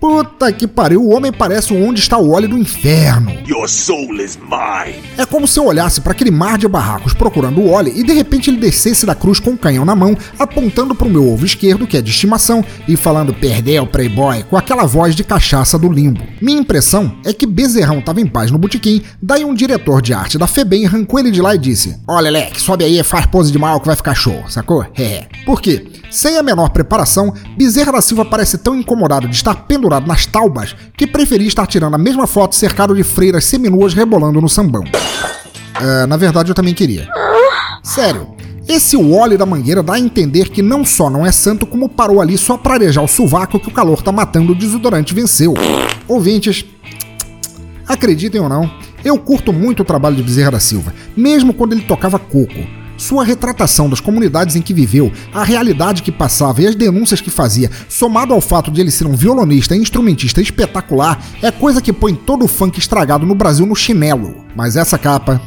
Puta que pariu, o homem parece o onde está o óleo do inferno. Your soul is mine. É como se eu olhasse para aquele mar de barracos procurando o óleo e de repente ele descesse da cruz com um canhão na mão, apontando para o meu ovo esquerdo, que é de estimação, e falando perdeu, playboy, com aquela voz de cachaça do limbo. Minha impressão é que Bezerrão tava em paz no botequim, daí um diretor de arte da FEBEM arrancou ele de lá e disse: Olha, Leque, sobe aí, faz pose de mal que vai ficar show, sacou? É. Por quê? Sem a menor preparação, Bezerra da Silva parece tão incomodado de estar pendurado nas taubas que preferia estar tirando a mesma foto cercado de freiras seminuas rebolando no sambão. É, na verdade, eu também queria. Sério, esse óleo da mangueira dá a entender que não só não é santo, como parou ali só pra arejar o sovaco que o calor tá matando o desodorante venceu. Ouvintes, Acreditem ou não, eu curto muito o trabalho de Bezerra da Silva, mesmo quando ele tocava coco. Sua retratação das comunidades em que viveu, a realidade que passava e as denúncias que fazia, somado ao fato de ele ser um violonista e instrumentista espetacular, é coisa que põe todo o funk estragado no Brasil no chinelo. Mas essa capa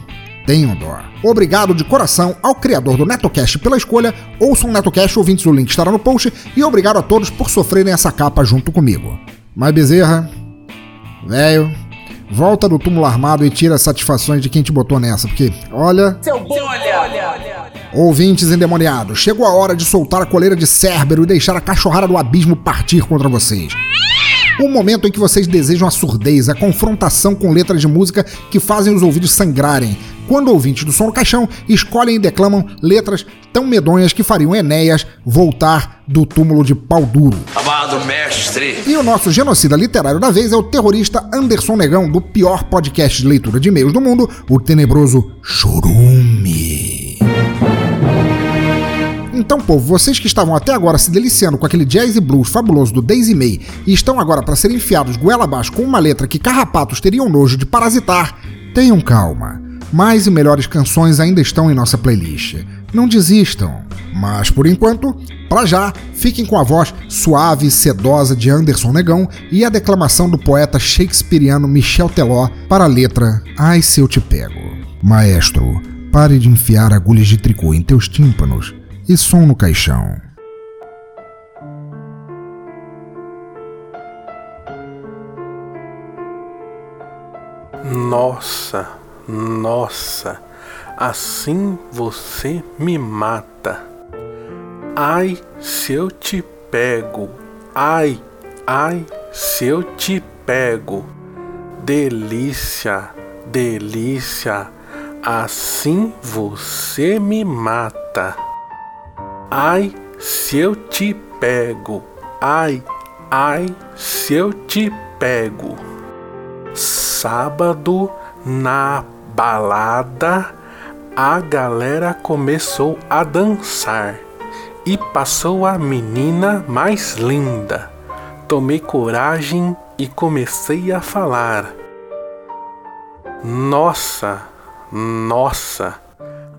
tenham dó. Obrigado de coração ao criador do NetoCast pela escolha, ouçam o NetoCast, ouvintes, o link estará no post, e obrigado a todos por sofrerem essa capa junto comigo. Mas Bezerra, velho, volta do túmulo armado e tira as satisfações de quem te botou nessa, porque, olha... Seu bolha! Ouvintes endemoniados, chegou a hora de soltar a coleira de Cérbero e deixar a cachorrada do abismo partir contra vocês. O momento em que vocês desejam a surdez, a confrontação com letras de música que fazem os ouvidos sangrarem, quando ouvintes do Som no Caixão escolhem e declamam letras tão medonhas que fariam Enéas voltar do túmulo de pau duro. Amado mestre. E o nosso genocida literário da vez é o terrorista Anderson Negão, do pior podcast de leitura de e-mails do mundo, o tenebroso Chorume. Então, povo, vocês que estavam até agora se deliciando com aquele jazz e blues fabuloso do Daisy May e estão agora para serem enfiados goela abaixo com uma letra que carrapatos teriam nojo de parasitar, tenham calma. Mais e melhores canções ainda estão em nossa playlist. Não desistam. Mas por enquanto, para já, fiquem com a voz suave e sedosa de Anderson Negão e a declamação do poeta shakespeariano Michel Teló para a letra Ai se eu te pego. Maestro, pare de enfiar agulhas de tricô em teus tímpanos e som no caixão. Nossa, nossa, assim você me mata. Ai, se eu te pego, ai, ai, se eu te pego. Delícia, delícia, assim você me mata. Ai, se eu te pego, ai, ai, se eu te pego. Sábado na balada, a galera começou a dançar e passou a menina mais linda. Tomei coragem e comecei a falar. Nossa, nossa,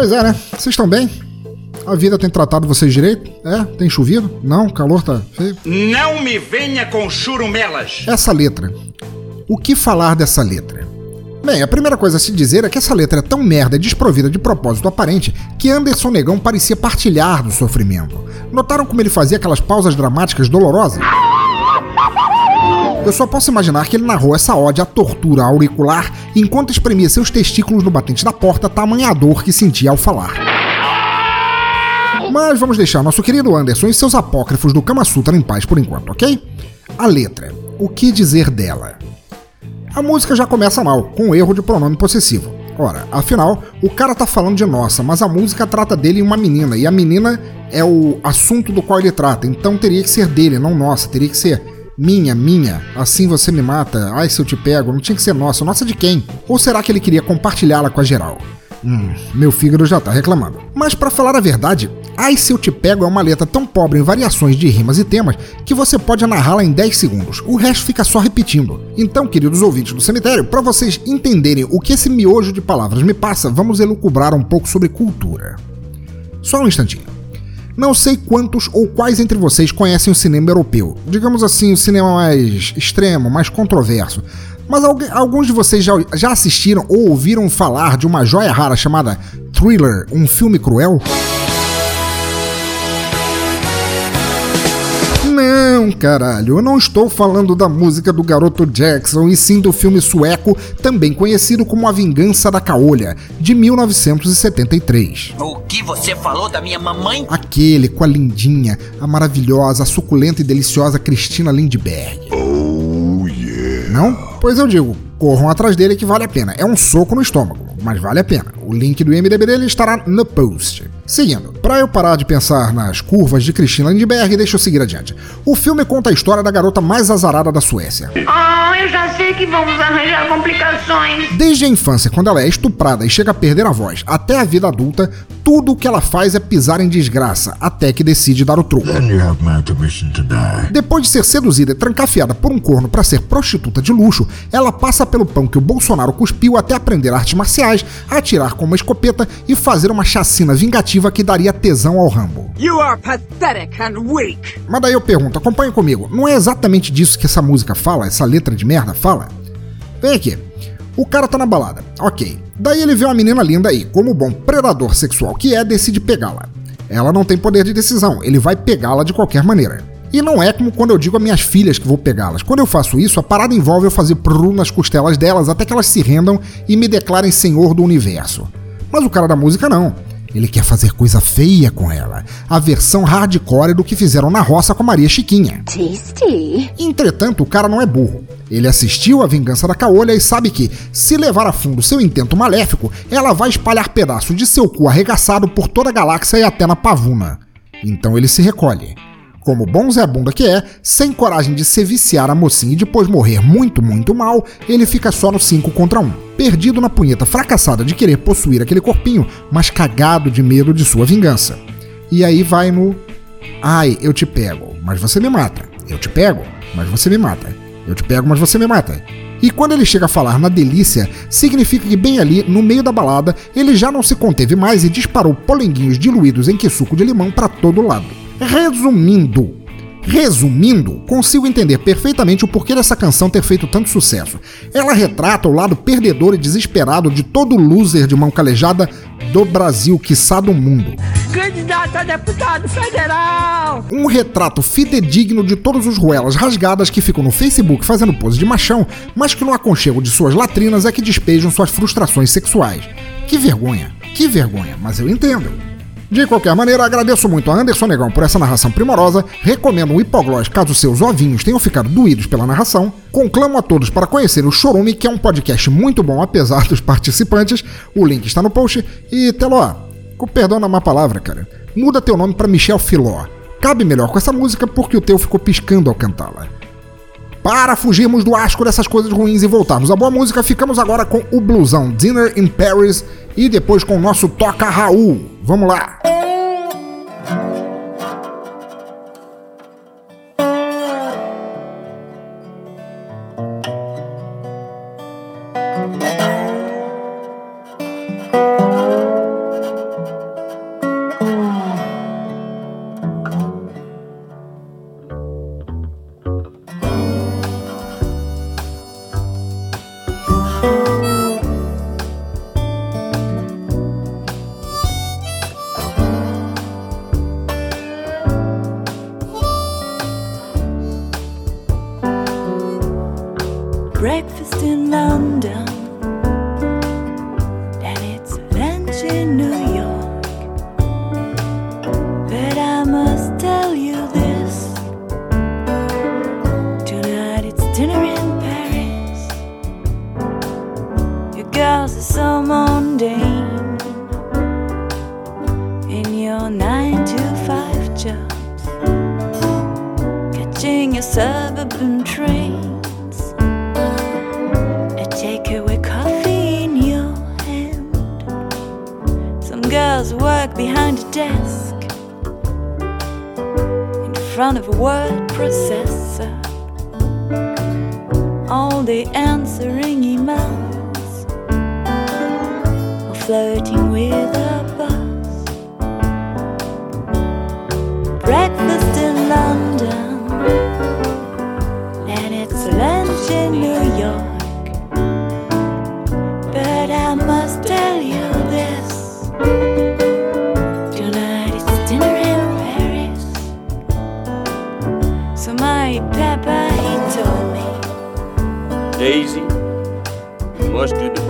Pois é, né? Vocês estão bem? A vida tem tratado vocês direito? É? Tem chovido? Não? O calor tá feio? Não me venha com churumelas! Essa letra. O que falar dessa letra? Bem, a primeira coisa a se dizer é que essa letra é tão merda e desprovida de propósito aparente que Anderson Negão parecia partilhar do sofrimento. Notaram como ele fazia aquelas pausas dramáticas dolorosas? Eu só posso imaginar que ele narrou essa ode à tortura auricular enquanto espremia seus testículos no batente da porta, tamanha dor que sentia ao falar. Mas vamos deixar nosso querido Anderson e seus apócrifos do Kama Sutra em paz por enquanto, ok? A letra. O que dizer dela? A música já começa mal, com o erro de pronome possessivo. Ora, afinal, o cara tá falando de nossa, mas a música trata dele em uma menina, e a menina é o assunto do qual ele trata, então teria que ser dele, não nossa, teria que ser minha, minha, assim você me mata, ai se eu te pego, não tinha que ser nossa, nossa de quem? Ou será que ele queria compartilhá-la com a geral? Hum, meu fígado já tá reclamando. Mas para falar a verdade, Ai Se Eu Te Pego é uma letra tão pobre em variações de rimas e temas que você pode narrá-la em 10 segundos. O resto fica só repetindo. Então, queridos ouvintes do cemitério, para vocês entenderem o que esse miojo de palavras me passa, vamos elucubrar um pouco sobre cultura. Só um instantinho. Não sei quantos ou quais entre vocês conhecem o cinema europeu. Digamos assim, o cinema mais extremo, mais controverso. Mas alguns de vocês já, já assistiram ou ouviram falar de uma joia rara chamada Thriller, um filme cruel? Caralho, eu não estou falando da música do garoto Jackson, e sim do filme sueco, também conhecido como A Vingança da Caolha, de 1973. O que você falou da minha mamãe? Aquele com a lindinha, a maravilhosa, a suculenta e deliciosa Cristina Lindbergh. Oh, yeah. Não? Pois eu digo, corram atrás dele que vale a pena. É um soco no estômago, mas vale a pena. O link do IMDB dele estará no post. Seguindo, para eu parar de pensar nas curvas de Cristina Lindbergh, deixa eu seguir adiante. O filme conta a história da garota mais azarada da Suécia. Ah, eu já sei que vamos arranjar complicações. Desde a infância, quando ela é estuprada e chega a perder a voz, até a vida adulta, tudo o que ela faz é pisar em desgraça, até que decide dar o troco. Depois de ser seduzida e trancafiada por um corno para ser prostituta de luxo, ela passa pelo pão que o Bolsonaro cuspiu até aprender artes marciais, atirar com uma escopeta e fazer uma chacina vingativa que daria tesão ao Rambo. Mas daí eu pergunto, acompanha comigo, não é exatamente disso que essa música fala, essa letra de merda fala? Vem aqui. O cara tá na balada, ok. Daí ele vê uma menina linda aí, como bom predador sexual que é, decide pegá-la. Ela não tem poder de decisão, ele vai pegá-la de qualquer maneira. E não é como quando eu digo a minhas filhas que vou pegá-las. Quando eu faço isso, a parada envolve eu fazer pru nas costelas delas até que elas se rendam e me declarem senhor do universo. Mas o cara da música não. Ele quer fazer coisa feia com ela. A versão hardcore do que fizeram na roça com a Maria Chiquinha. Tasty. Entretanto, o cara não é burro. Ele assistiu a vingança da caolha e sabe que, se levar a fundo seu intento maléfico, ela vai espalhar pedaços de seu cu arregaçado por toda a galáxia e até na pavuna. Então ele se recolhe. Como bom Zé Bunda que é, sem coragem de se viciar a mocinha e depois morrer muito, muito mal, ele fica só no 5 contra 1. Perdido na punheta fracassada de querer possuir aquele corpinho, mas cagado de medo de sua vingança. E aí vai no. Ai, eu te pego, mas você me mata. Eu te pego, mas você me mata. Eu te pego, mas você me mata. E quando ele chega a falar na delícia, significa que bem ali, no meio da balada, ele já não se conteve mais e disparou polenguinhos diluídos em que suco de limão para todo lado. Resumindo, resumindo, consigo entender perfeitamente o porquê dessa canção ter feito tanto sucesso. Ela retrata o lado perdedor e desesperado de todo loser de mão calejada do Brasil, quiçá do mundo. Candidato a deputado federal. Um retrato fidedigno de todos os ruelas rasgadas que ficam no Facebook fazendo pose de machão, mas que no aconchego de suas latrinas é que despejam suas frustrações sexuais. Que vergonha, que vergonha, mas eu entendo. De qualquer maneira, agradeço muito a Anderson Negão por essa narração primorosa, recomendo o Hipoglós caso seus ovinhos tenham ficado doídos pela narração, conclamo a todos para conhecer o Chorume, que é um podcast muito bom apesar dos participantes, o link está no post, e Teló, com perdão na má palavra, cara, muda teu nome para Michel Filó. Cabe melhor com essa música porque o teu ficou piscando ao cantá-la. Para fugirmos do asco dessas coisas ruins e voltarmos à boa música, ficamos agora com o blusão Dinner in Paris e depois com o nosso Toca Raul. Vamos lá! Breakfast in London, and it's lunch in New of a word processor. All the answering emails or flirting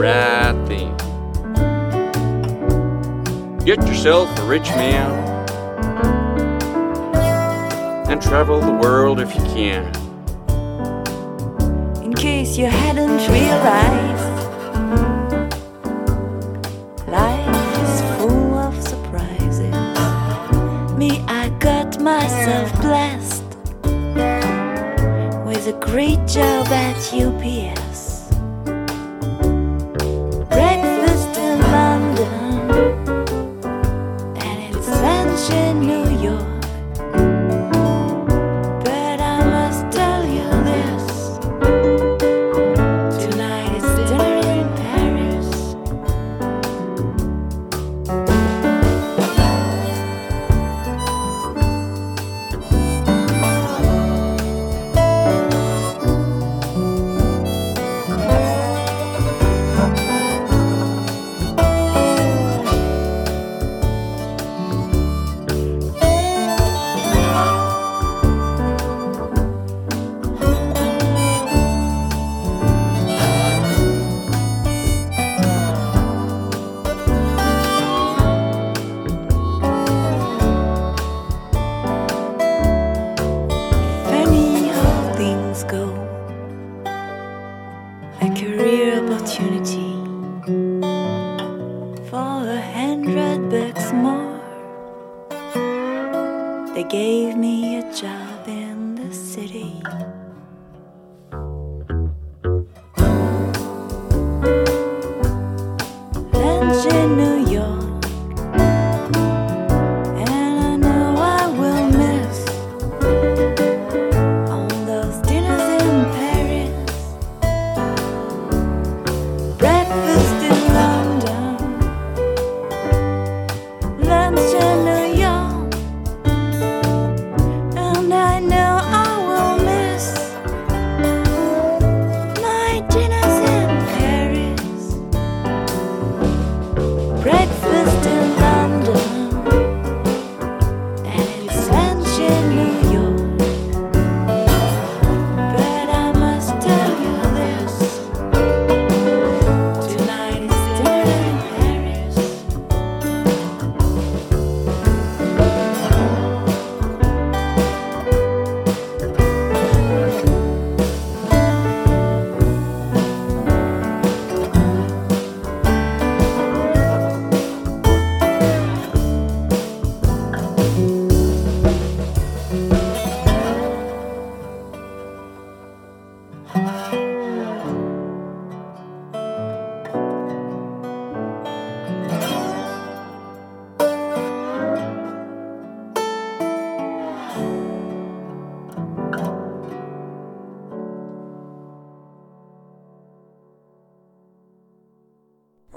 right thing. Get yourself a rich man and travel the world if you can. In case you hadn't realized, life is full of surprises. Me, I got myself blessed with a great job at UPS.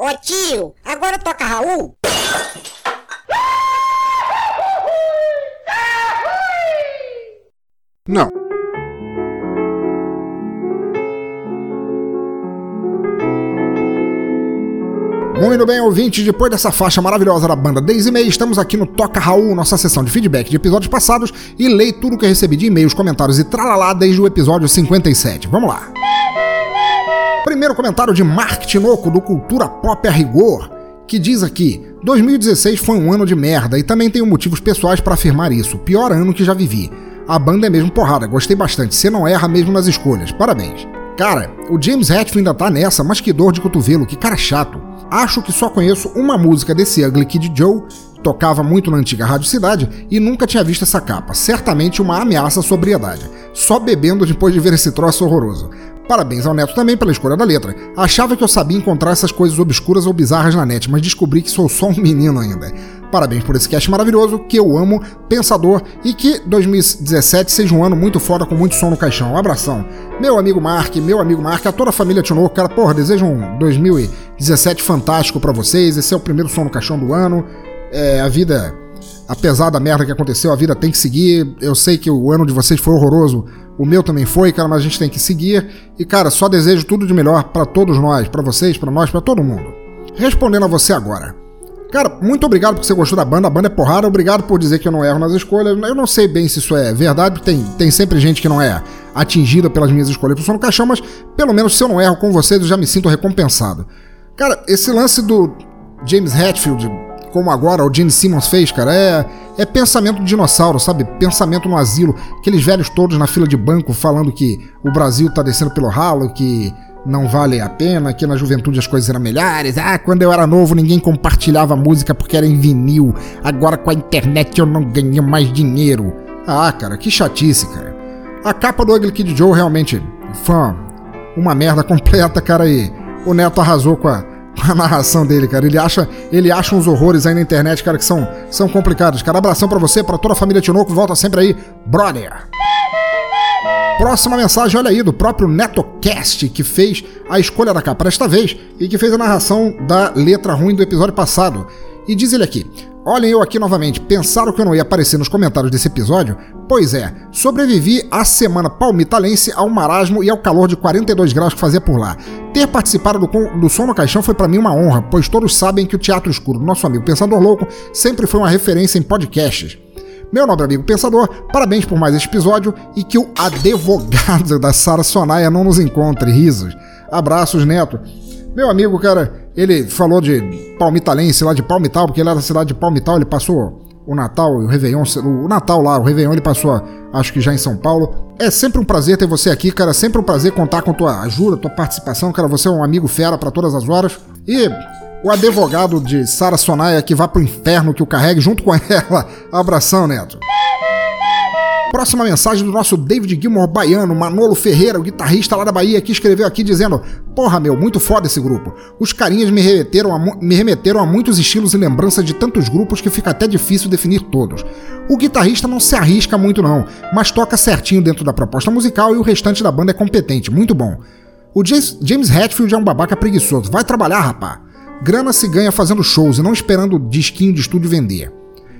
Ô tio, agora toca Raul. Não. Muito bem, ouvinte, depois dessa faixa maravilhosa da banda Daisy May, estamos aqui no Toca Raul, nossa sessão de feedback de episódios passados e leio tudo que recebi de e-mails, comentários e tralalá desde o episódio 57. Vamos lá. Primeiro comentário de Mark Tinoco, do Cultura Pop a Rigor, que diz aqui: 2016 foi um ano de merda e também tenho motivos pessoais para afirmar isso. Pior ano que já vivi. A banda é mesmo porrada, gostei bastante. Você não erra mesmo nas escolhas. Parabéns. Cara, o James Hetfield ainda tá nessa, mas que dor de cotovelo, que cara chato. Acho que só conheço uma música desse Ugly Kid Joe, tocava muito na antiga Rádio Cidade e nunca tinha visto essa capa. Certamente uma ameaça à sobriedade. Só bebendo depois de ver esse troço horroroso. Parabéns ao Neto também pela escolha da letra. Achava que eu sabia encontrar essas coisas obscuras ou bizarras na net, mas descobri que sou só um menino ainda. Parabéns por esse cast maravilhoso, que eu amo, pensador e que 2017 seja um ano muito foda com muito som no caixão. Um abração. Meu amigo Mark, meu amigo Mark, a toda a família Tinoco, cara, porra, desejo um 2017 fantástico para vocês. Esse é o primeiro som no caixão do ano. É, a vida, apesar da merda que aconteceu, a vida tem que seguir. Eu sei que o ano de vocês foi horroroso, o meu também foi, cara, mas a gente tem que seguir. E, cara, só desejo tudo de melhor para todos nós, para vocês, para nós, para todo mundo. Respondendo a você agora. Cara, muito obrigado por você gostou da banda. A banda é porrada. Obrigado por dizer que eu não erro nas escolhas. Eu não sei bem se isso é verdade, tem, tem sempre gente que não é atingida pelas minhas escolhas pro som no caixão, mas pelo menos se eu não erro com vocês, eu já me sinto recompensado. Cara, esse lance do James Hetfield, como agora o Gene Simmons fez, cara, é, é pensamento de dinossauro, sabe? Pensamento no asilo. Aqueles velhos todos na fila de banco falando que o Brasil tá descendo pelo ralo, que não vale a pena, que na juventude as coisas eram melhores. Ah, quando eu era novo ninguém compartilhava música porque era em vinil. Agora com a internet eu não ganho mais dinheiro. Ah, cara, que chatice, cara. A capa do Ugly Kid Joe realmente foi uma merda completa, cara, e o Neto arrasou com a, a narração dele, cara. Ele acha, ele acha uns horrores aí na internet, cara, que são, são complicados. Cara, abração para você, para toda a família Tinoco, volta sempre aí, brother. Próxima mensagem, olha aí, do próprio NetoCast, que fez a escolha da capa desta vez e que fez a narração da letra ruim do episódio passado. E diz ele aqui: Olhem eu aqui novamente, pensaram que eu não ia aparecer nos comentários desse episódio? Pois é, sobrevivi à semana palmitalense ao marasmo e ao calor de 42 graus que fazia por lá. Ter participado do, do Som no Caixão foi para mim uma honra, pois todos sabem que o Teatro Escuro do nosso amigo Pensador Louco sempre foi uma referência em podcasts. Meu nobre amigo pensador, parabéns por mais este episódio e que o advogado da Sara Sonaia não nos encontre. Risos. Abraços, Neto. Meu amigo, cara, ele falou de Palmitalense, lá de Palmital, porque ele era da cidade de Palmital, ele passou o Natal e o Réveillon, o Natal lá, o Réveillon ele passou, acho que já em São Paulo. É sempre um prazer ter você aqui, cara, sempre um prazer contar com tua ajuda, tua participação, cara, você é um amigo fera para todas as horas. E o advogado de Sara Sonaia que vá pro inferno que o carregue junto com ela. Abração, Neto. Próxima mensagem do nosso David Gilmore baiano, Manolo Ferreira, o guitarrista lá da Bahia, que escreveu aqui dizendo: Porra, meu, muito foda esse grupo. Os carinhas me remeteram, a, me remeteram a muitos estilos e lembranças de tantos grupos que fica até difícil definir todos. O guitarrista não se arrisca muito, não, mas toca certinho dentro da proposta musical e o restante da banda é competente, muito bom. O James, James Hetfield é um babaca preguiçoso. Vai trabalhar, rapá. Grana se ganha fazendo shows e não esperando o disquinho de estúdio vender.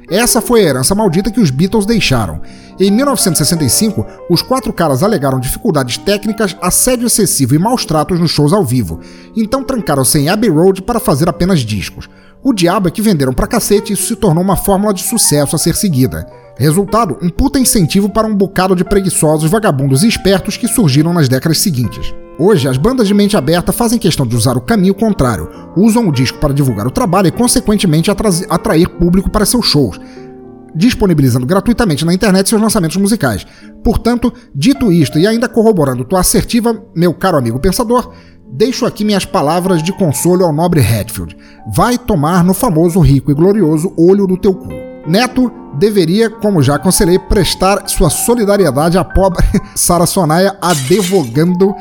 Essa foi a herança maldita que os Beatles deixaram. Em 1965, os quatro caras alegaram dificuldades técnicas, assédio excessivo e maus tratos nos shows ao vivo, então trancaram-se em Abbey Road para fazer apenas discos. O diabo é que venderam pra cacete e isso se tornou uma fórmula de sucesso a ser seguida. Resultado, um puta incentivo para um bocado de preguiçosos, vagabundos e espertos que surgiram nas décadas seguintes. Hoje, as bandas de mente aberta fazem questão de usar o caminho contrário, usam o disco para divulgar o trabalho e, consequentemente, atrair público para seus shows, disponibilizando gratuitamente na internet seus lançamentos musicais. Portanto, dito isto e ainda corroborando tua assertiva, meu caro amigo pensador, deixo aqui minhas palavras de consolo ao nobre Hatfield. Vai tomar no famoso rico e glorioso olho do teu cu. Neto deveria, como já aconselhei, prestar sua solidariedade à pobre Sara Sonaia advogando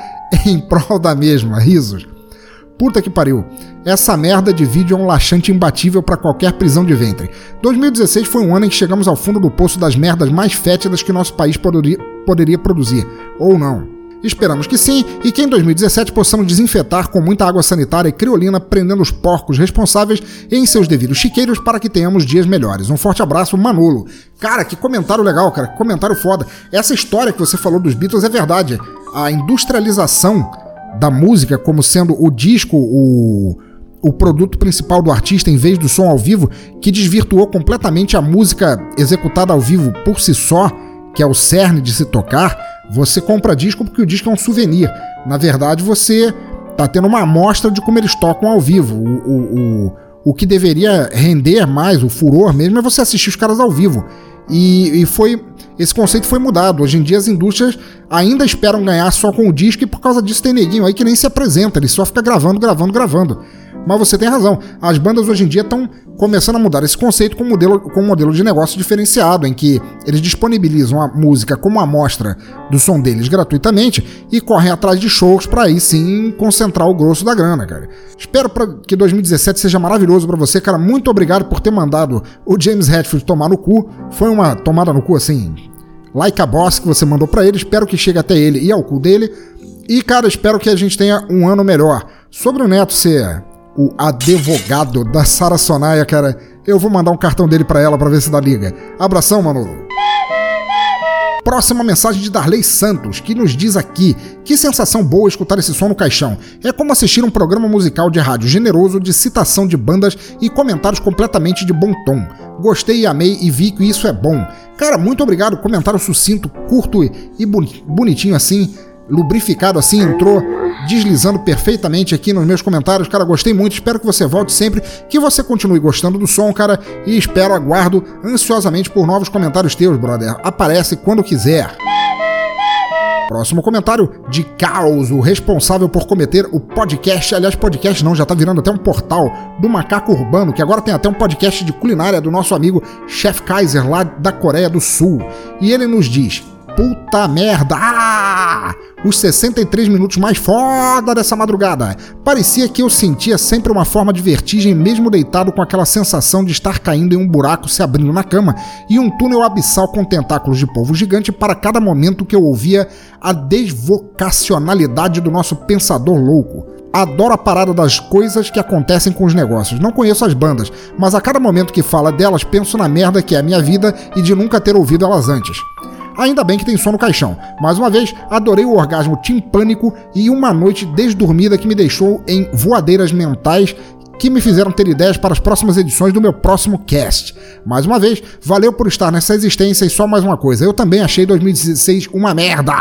em prol da mesma. Risos. Puta que pariu. Essa merda de vídeo é um laxante imbatível para qualquer prisão de ventre. 2016 foi um ano em que chegamos ao fundo do poço das merdas mais fétidas que nosso país poderia, poderia produzir. Ou não. Esperamos que sim e que em 2017 possamos desinfetar com muita água sanitária e criolina, prendendo os porcos responsáveis em seus devidos chiqueiros para que tenhamos dias melhores. Um forte abraço, Manolo. Cara, que comentário legal, cara. Comentário foda. Essa história que você falou dos Beatles é verdade. A industrialização da música como sendo o disco, o o produto principal do artista em vez do som ao vivo, que desvirtuou completamente a música executada ao vivo por si só, que é o cerne de se tocar, você compra disco porque o disco é um souvenir. Na verdade, você tá tendo uma amostra de como eles tocam ao vivo. O, o, o, o que deveria render mais, o furor mesmo, é você assistir os caras ao vivo. E, e foi. Esse conceito foi mudado. Hoje em dia as indústrias ainda esperam ganhar só com o disco e por causa disso tem neguinho aí que nem se apresenta, ele só fica gravando, gravando, gravando. Mas você tem razão. As bandas hoje em dia estão começando a mudar esse conceito com um, modelo, com modelo de negócio diferenciado, em que eles disponibilizam a música como amostra do som deles gratuitamente e correm atrás de shows para aí sim concentrar o grosso da grana, cara. Espero pra, que 2017 seja maravilhoso para você, cara. Muito obrigado por ter mandado o James Hetfield tomar no cu. Foi uma tomada no cu assim, like a boss que você mandou para ele. Espero que chegue até ele e ao cu dele. E, cara, espero que a gente tenha um ano melhor. Sobre o Neto ser o advogado da Sara Sonaia, cara. Eu vou mandar um cartão dele para ela para ver se dá liga. Abração, Manolo. Próxima mensagem de Darley Santos, que nos diz aqui: Que sensação boa escutar esse som no caixão. É como assistir um programa musical de rádio generoso de citação de bandas e comentários completamente de bom tom. Gostei amei e vi que isso é bom. Cara, muito obrigado. Comentário sucinto, curto e bonitinho assim lubrificado assim, entrou deslizando perfeitamente aqui nos meus comentários. Cara, gostei muito, espero que você volte sempre, que você continue gostando do som, cara, e espero, aguardo ansiosamente por novos comentários teus, brother. Aparece quando quiser. Próximo comentário de Caos, o responsável por cometer o podcast. Aliás, podcast não, já tá virando até um portal do Macaco Urbano, que agora tem até um podcast de culinária do nosso amigo Chef Kaiser, lá da Coreia do Sul. E ele nos diz: Puta merda! Ah! Os 63 minutos mais foda dessa madrugada. Parecia que eu sentia sempre uma forma de vertigem, mesmo deitado com aquela sensação de estar caindo em um buraco se abrindo na cama e um túnel abissal com tentáculos de polvo gigante para cada momento que eu ouvia a desvocacionalidade do nosso pensador louco. Adoro a parada das coisas que acontecem com os negócios. Não conheço as bandas, mas a cada momento que fala delas penso na merda que é a minha vida e de nunca ter ouvido elas antes. Ainda bem que tem som no caixão. Mais uma vez, adorei o orgasmo timpânico e uma noite desdormida que me deixou em voadeiras mentais que me fizeram ter ideias para as próximas edições do meu próximo cast. Mais uma vez, valeu por estar nessa existência e só mais uma coisa, eu também achei 2016 uma merda!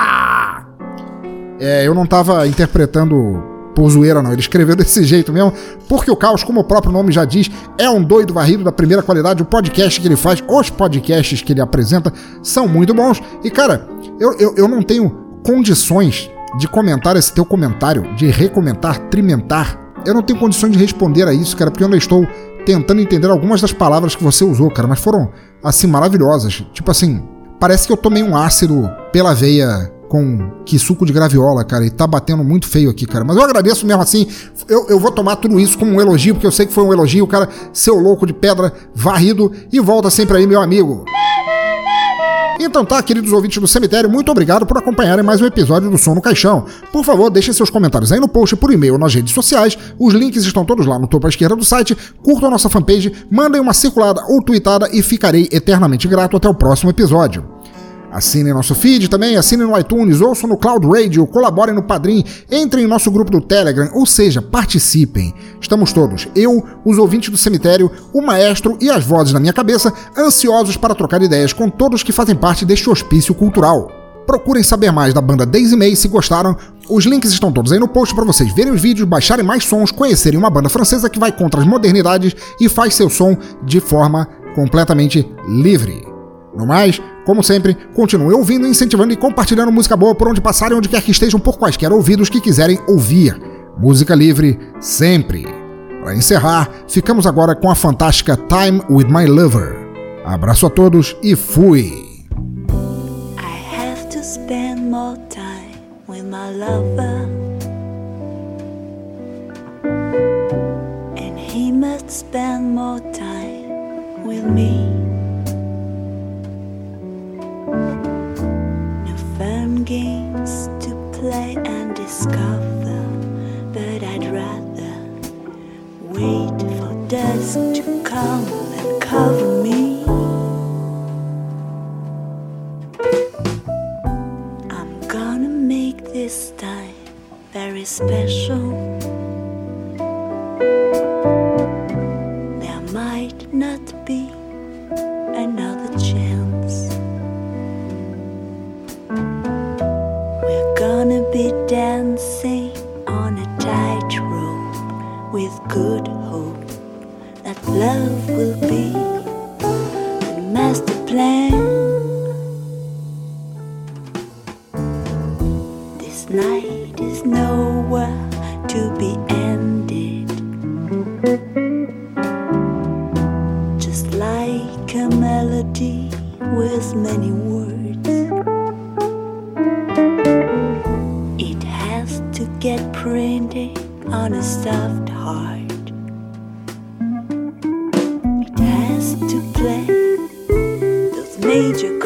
É, eu não estava interpretando por zoeira, não. Ele escreveu desse jeito mesmo, porque o Caos, como o próprio nome já diz, é um doido varrido da primeira qualidade. O podcast que ele faz, os podcasts que ele apresenta, são muito bons. E, cara, eu, eu, eu não tenho condições de comentar esse teu comentário, de recomentar, trimentar. Eu não tenho condições de responder a isso, cara, porque eu ainda estou tentando entender algumas das palavras que você usou, cara, mas foram, assim, maravilhosas. Tipo assim, parece que eu tomei um ácido pela veia com que suco de graviola, cara, e tá batendo muito feio aqui, cara. Mas eu agradeço mesmo assim. Eu, eu vou tomar tudo isso como um elogio, porque eu sei que foi um elogio, cara, seu louco de pedra, varrido, e volta sempre aí, meu amigo. Então tá, queridos ouvintes do cemitério, muito obrigado por acompanharem mais um episódio do Som no Caixão. Por favor, deixem seus comentários aí no post, por e-mail, nas redes sociais. Os links estão todos lá no topo à esquerda do site. Curtam a nossa fanpage, mandem uma circulada ou tweetada e ficarei eternamente grato até o próximo episódio. Assinem nosso feed também, assinem no iTunes, ouçam no Cloud Radio, colaborem no Padrim, entrem em nosso grupo do Telegram, ou seja, participem. Estamos todos, eu, os ouvintes do cemitério, o maestro e as vozes na minha cabeça, ansiosos para trocar ideias com todos que fazem parte deste hospício cultural. Procurem saber mais da banda Daisy May se gostaram. Os links estão todos aí no post para vocês verem os vídeos, baixarem mais sons, conhecerem uma banda francesa que vai contra as modernidades e faz seu som de forma completamente livre. No mais, como sempre, continue ouvindo, incentivando e compartilhando música boa por onde passarem, onde quer que estejam, por quaisquer ouvidos que quiserem ouvir. Música livre, sempre. Para encerrar, ficamos agora com a fantástica Time with My Lover. Abraço a todos e fui! Spend more time with my games to play and discover, but I'd rather wait for dusk to come and cover me. I'm gonna make this time very special. Dancing on a tightrope with good hope that love will be the master plan. This night is nowhere to be ended. Just like a melody with many words. Printed on a soft heart. It has to play those major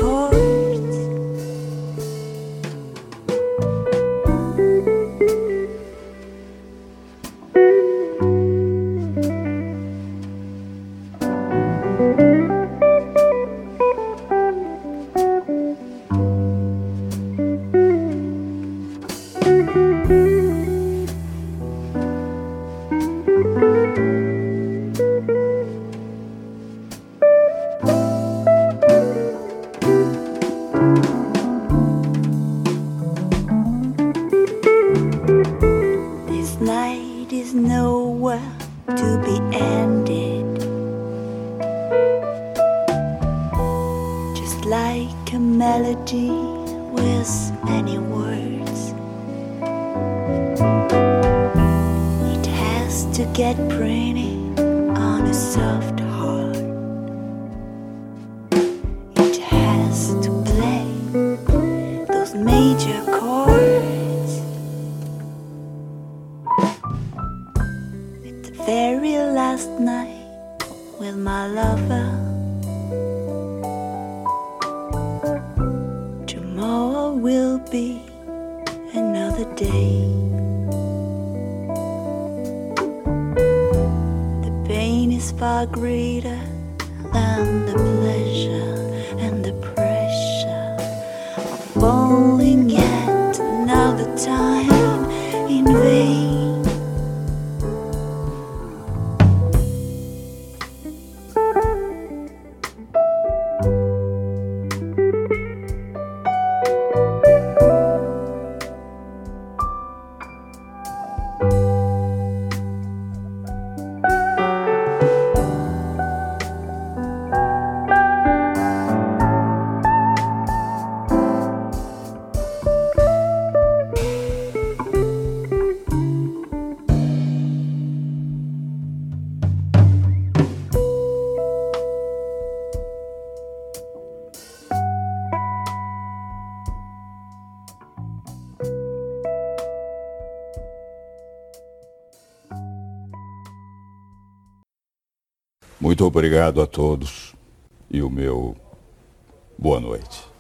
obrigado a todos e o meu boa noite.